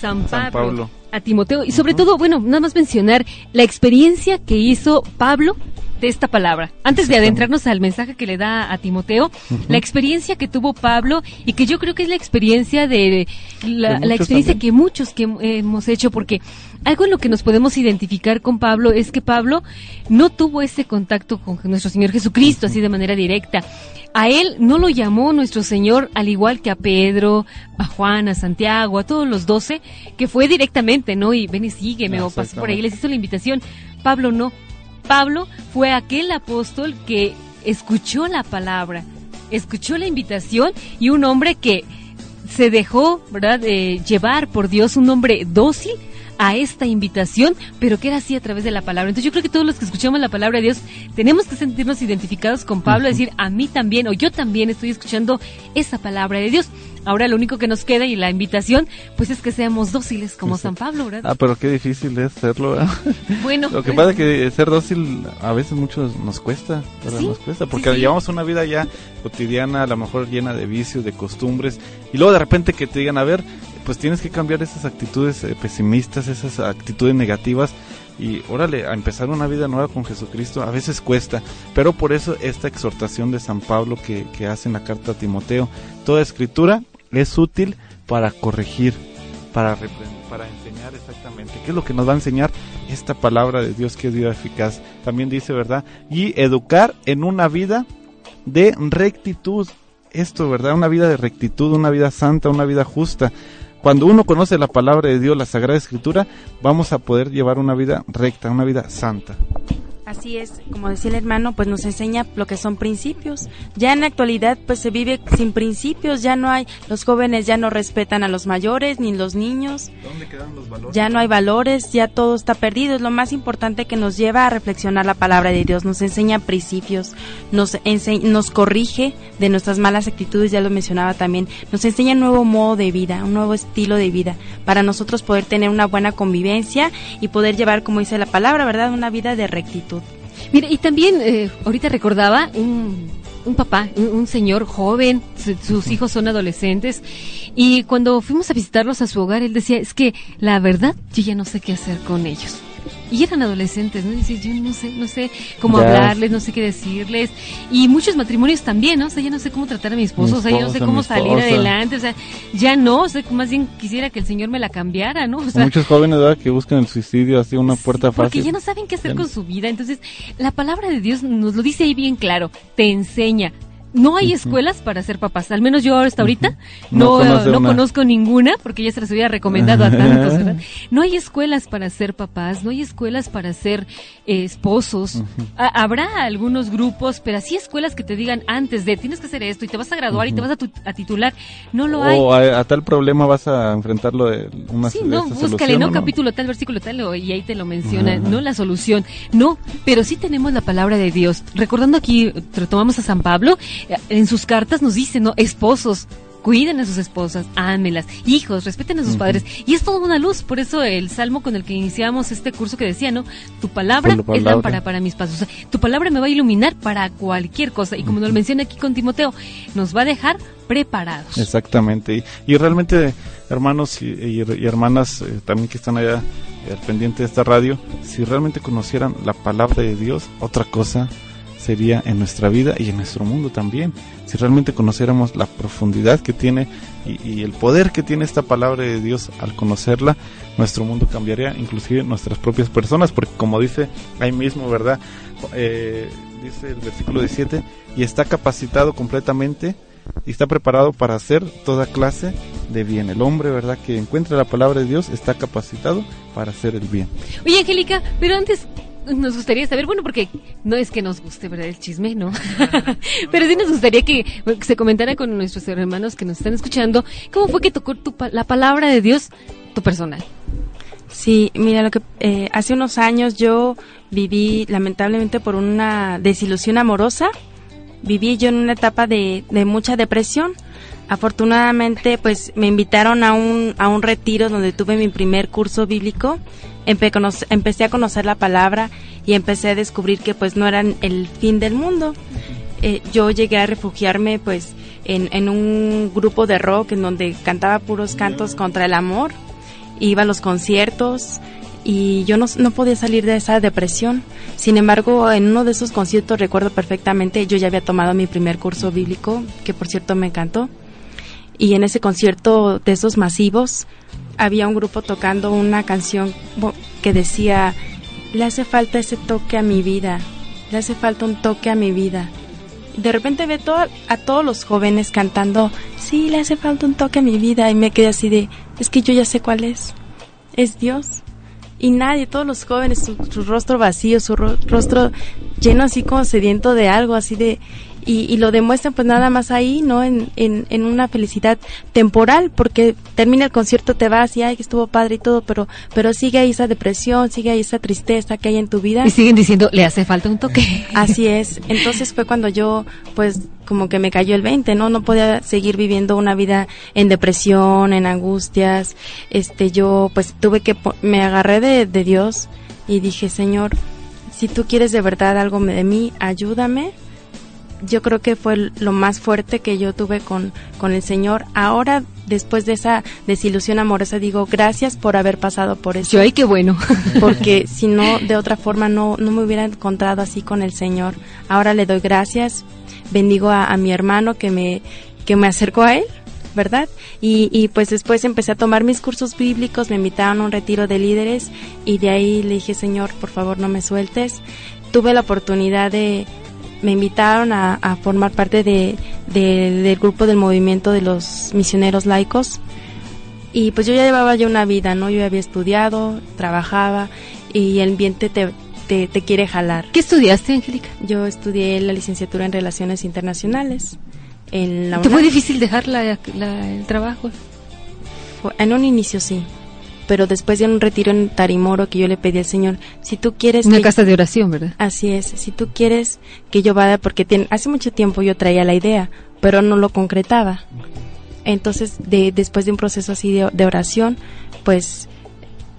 San Pablo, San Pablo. a Timoteo y sobre todo, bueno, nada más mencionar la experiencia que hizo Pablo de esta palabra. Antes de adentrarnos al mensaje que le da a Timoteo, la experiencia que tuvo Pablo y que yo creo que es la experiencia de la, De la muchos experiencia también. que muchos que hemos hecho porque algo en lo que nos podemos identificar con Pablo es que Pablo no tuvo ese contacto con nuestro Señor Jesucristo así de manera directa. A él no lo llamó nuestro Señor al igual que a Pedro, a Juan, a Santiago, a todos los doce, que fue directamente, ¿no? Y ven y sígueme, o pasó por ahí, les hizo la invitación. Pablo no. Pablo fue aquel apóstol que escuchó la palabra, escuchó la invitación y un hombre que se dejó, ¿verdad?, eh, llevar por Dios, un hombre dócil a esta invitación, pero que era así a través de la palabra. Entonces yo creo que todos los que escuchamos la palabra de Dios tenemos que sentirnos identificados con Pablo, decir, a mí también, o yo también estoy escuchando esa palabra de Dios. Ahora lo único que nos queda y la invitación, pues es que seamos dóciles como San Pablo, ¿verdad? Ah, pero qué difícil es serlo. ¿verdad? *laughs* bueno, Lo que pasa es que ser dócil a veces mucho nos cuesta. Sí, nos cuesta, porque sí. llevamos una vida ya cotidiana, a lo mejor llena de vicios, de costumbres, y luego de repente que te digan, a ver, pues tienes que cambiar esas actitudes eh, pesimistas, esas actitudes negativas, y órale, a empezar una vida nueva con Jesucristo, a veces cuesta, pero por eso esta exhortación de San Pablo que, que hace en la carta a Timoteo, toda escritura es útil para corregir, para para enseñar exactamente. ¿Qué es lo que nos va a enseñar esta palabra de Dios que es vida eficaz? También dice, ¿verdad? Y educar en una vida de rectitud. Esto, ¿verdad? Una vida de rectitud, una vida santa, una vida justa. Cuando uno conoce la palabra de Dios, la Sagrada Escritura, vamos a poder llevar una vida recta, una vida santa. Así es, como decía el hermano, pues nos enseña lo que son principios. Ya en la actualidad pues se vive sin principios, ya no hay, los jóvenes ya no respetan a los mayores ni los niños, ¿Dónde quedan los valores? ya no hay valores, ya todo está perdido. Es lo más importante que nos lleva a reflexionar la palabra de Dios, nos enseña principios, nos, ense- nos corrige de nuestras malas actitudes, ya lo mencionaba también, nos enseña un nuevo modo de vida, un nuevo estilo de vida, para nosotros poder tener una buena convivencia y poder llevar, como dice la palabra, ¿verdad?, una vida de rectitud. Mira, y también eh, ahorita recordaba un, un papá, un, un señor joven, su- sus hijos son adolescentes, y cuando fuimos a visitarlos a su hogar, él decía, es que la verdad, yo ya no sé qué hacer con ellos. Y eran adolescentes, ¿no? Y dice, yo no sé, no sé cómo Ya. hablarles, no sé qué decirles. Y muchos matrimonios también, ¿no? O sea, ya no sé cómo tratar a mi esposo, Mi o sea, ya no sé cómo salir adelante, o sea, ya no, o sea, más bien quisiera que el Señor me la cambiara, ¿no? O sea, Muchos jóvenes, ¿verdad? Que buscan el suicidio, así una puerta Sí, Porque fácil. ya no saben qué hacer con su vida. Entonces, la palabra de Dios nos lo dice ahí bien claro. Te enseña. No hay escuelas para ser papás. Al menos yo hasta ahorita No no, conozco ninguna porque ya se las hubiera recomendado a tantos, ¿verdad? No hay escuelas para ser papás, no hay escuelas para ser eh, esposos. Ha- habrá algunos grupos, pero así escuelas que te digan antes de tienes que hacer esto y te vas a graduar y te vas a, tu- a titular. No lo hay. O a, a tal problema vas a enfrentarlo de una Sí, no, búscale, ¿no? ¿o Capítulo tal, versículo tal, y ahí te lo menciona, no la solución, no, pero sí tenemos la palabra de Dios. Recordando aquí, retomamos a San Pablo, en sus cartas nos dice, ¿no? Esposos, cuiden a sus esposas, ámelas, hijos, respeten a sus padres, y es toda una luz, por eso el salmo con el que iniciamos este curso que decía, ¿no? Tu palabra, palabra. es lámpara para mis pasos, o sea, tu palabra me va a iluminar para cualquier cosa, y como nos lo menciona aquí con Timoteo, nos va a dejar preparados. Exactamente. Y, y realmente, hermanos y, y- y hermanas eh, también que están allá eh, al pendiente de esta radio, si realmente conocieran la palabra de Dios, otra cosa sería en nuestra vida y en nuestro mundo también. Si realmente conociéramos la profundidad que tiene y, y el poder que tiene esta palabra de Dios al conocerla, nuestro mundo cambiaría, inclusive nuestras propias personas, porque como dice ahí mismo, ¿verdad? Eh, dice el versículo 17, y está capacitado completamente y está preparado para hacer toda clase de bien. El hombre, ¿verdad? Que encuentra la palabra de Dios está capacitado para hacer el bien. Oye, Angélica, pero antes nos gustaría saber, bueno, porque no es que nos guste, ¿verdad? El chisme, ¿no? *laughs* *laughs* pero sí nos gustaría que, se comentara con nuestros hermanos que nos están escuchando, ¿cómo fue que tocó tu pa- la palabra de Dios tu personal? Sí, mira, lo que eh, hace unos años yo viví lamentablemente por una desilusión amorosa. Viví yo en una etapa de, de mucha depresión. Afortunadamente, pues me invitaron a un, a un retiro donde tuve mi primer curso bíblico. Empe- empecé a conocer la palabra y empecé a descubrir que pues no eran el fin del mundo. Eh, yo llegué a refugiarme pues en, en un grupo de rock en donde cantaba puros cantos contra el amor. Iba a los conciertos y yo no, no podía salir de esa depresión. Sin embargo, en uno de esos conciertos recuerdo perfectamente, yo ya había tomado mi primer curso bíblico, que por cierto me encantó. Y en ese concierto de esos masivos había un grupo tocando una canción que decía, le hace falta ese toque a mi vida, le hace falta un toque a mi vida. De repente ve todo, a todos los jóvenes cantando, sí, le hace falta un toque a mi vida. Y me quedé así de, es que yo ya sé cuál es. Es Dios. Y nadie, todos los jóvenes, su, rostro vacío, su ro- rostro lleno así como sediento de algo, así de... Y, y lo demuestran pues nada más ahí, ¿no? En, en, en una felicidad temporal, porque termina el concierto, te vas y ay, que estuvo padre y todo, pero, pero sigue ahí esa depresión, sigue ahí esa tristeza que hay en tu vida. Y siguen diciendo, le hace falta un toque. *laughs* Así es. Entonces fue cuando yo, pues, como que me cayó el 20, ¿no? No podía seguir viviendo una vida en depresión, en angustias. Este, yo, pues, tuve que, me agarré de, de Dios y dije, Señor, si tú quieres de verdad algo de mí, ayúdame. Yo creo que fue lo más fuerte que yo tuve con, con el Señor. Ahora, después de esa desilusión amorosa, digo, gracias por haber pasado por eso Yo, ay, qué bueno. *laughs* porque si no, de otra forma no, no me hubiera encontrado así con el Señor. Ahora le doy gracias, bendigo a, a mi hermano que me, que me acercó a Él, ¿verdad? Y, y pues después empecé a tomar mis cursos bíblicos, me invitaron a un retiro de líderes y de ahí le dije, Señor, por favor no me sueltes. Tuve la oportunidad de, me invitaron a, a formar parte de, de- del grupo del movimiento de los misioneros laicos y pues yo ya llevaba ya una vida, ¿no? Yo ya había estudiado, trabajaba y el ambiente te, te, te quiere jalar. ¿Qué estudiaste, Angélica? Yo estudié la licenciatura en Relaciones Internacionales en la ¿Te fue difícil dejar la- la- el trabajo? En un inicio sí, pero después de un retiro en Tarimoro que yo le pedí al Señor, si tú quieres Una que- casa de oración, ¿verdad? Así es, si tú quieres que yo vaya, porque hace mucho tiempo yo traía la idea, pero no lo concretaba. Entonces, de, después de un proceso así de, de oración, pues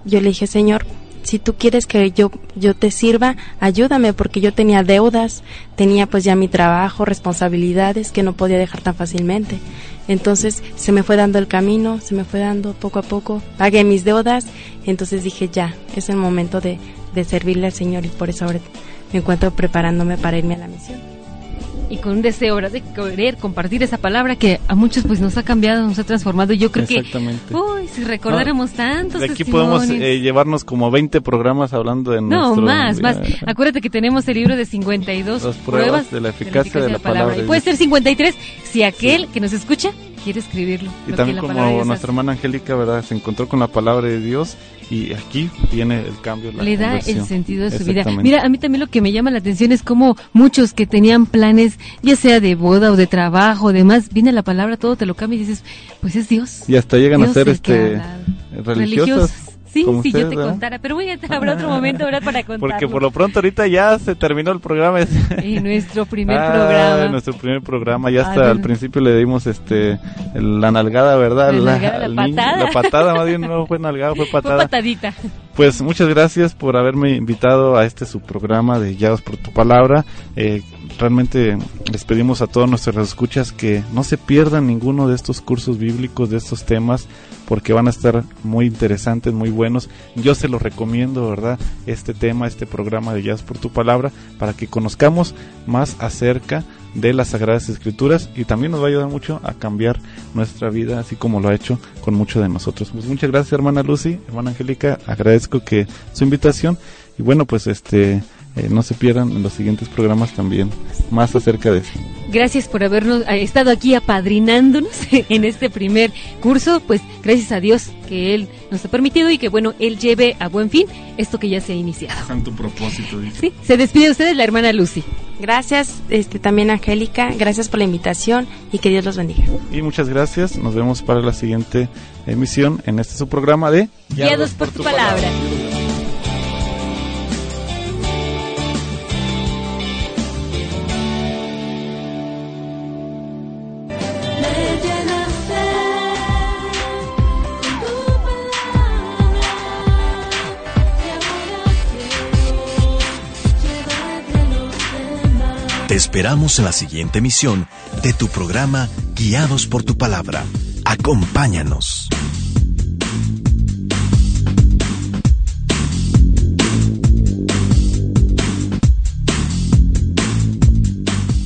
yo le dije, Señor, si tú quieres que yo, yo te sirva, ayúdame, porque yo tenía deudas, tenía pues ya mi trabajo, responsabilidades que no podía dejar tan fácilmente. Entonces se me fue dando el camino, se me fue dando poco a poco, pagué mis deudas, entonces dije ya, es el momento de, de servirle al Señor y por eso ahora me encuentro preparándome para irme a la misión. Y con un deseo, ¿verdad? De querer compartir esa palabra que a muchos pues nos ha cambiado, nos ha transformado. Yo creo que, Exactamente. uy, si recordáramos tantos De aquí podemos eh, llevarnos como 20 programas hablando de No, nuestro... más, más. eh, Acuérdate que tenemos el libro de 52 Las pruebas de la eficacia de la palabra de Y puede ser 53 si aquel que nos escucha quiere escribirlo. Y también como nuestra hermana Angélica, ¿verdad? Se encontró con la palabra de Dios y aquí viene el cambio. la le da el sentido de su vida. Mira, a mí también lo que me llama la atención es como muchos que tenían planes, ya sea de boda o de trabajo, demás, viene la palabra, todo te lo cambia y dices, pues es Dios. Y hasta llegan Dios a ser este dado. religiosas. Sí, como si yo te ¿verdad? contara, pero voy a *laughs* habrá otro momento, ¿verdad? Para contarlo. Porque por lo pronto ahorita ya se terminó el programa. *laughs* Y nuestro primer Ah, programa. Nuestro primer programa. Ya Ah, hasta al bueno. principio le dimos este la nalgada, ¿verdad? La nalgada, la al niño. patada. La patada, más bien no fue nalgada, fue *laughs* Fue patada. patadita. Pues muchas gracias por haberme invitado a este su programa de Guiados por tu palabra. Eh, realmente les pedimos a todos nuestros escuchas que no se pierdan ninguno de estos cursos bíblicos, de estos temas, porque van a estar muy interesantes, muy buenos. Yo se los recomiendo, ¿verdad? Este tema, este programa de Guiados por tu palabra, para que conozcamos más acerca de las Sagradas Escrituras y también nos va a ayudar mucho a cambiar nuestra vida, así como lo ha hecho con muchos de nosotros. Pues muchas gracias, hermana Lucy, hermana Angélica, agradezco que su invitación y bueno, pues este eh, no se pierdan en los siguientes programas también más acerca de eso. Gracias por habernos eh, estado aquí apadrinándonos *laughs* en este primer curso. Pues gracias a Dios que Él nos ha permitido y que bueno, Él lleve a buen fin esto que ya se ha iniciado. Santo propósito, dice. Sí, se despide de ustedes la hermana Lucy. Gracias este, también Angélica, gracias por la invitación y que Dios los bendiga. Y muchas gracias, nos vemos para la siguiente emisión en este su programa de Guiados por tu palabra. Esperamos en la siguiente emisión de tu programa Guiados por tu palabra. Acompáñanos.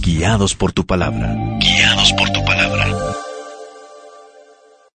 Guiados por tu palabra. Guiados por tu palabra.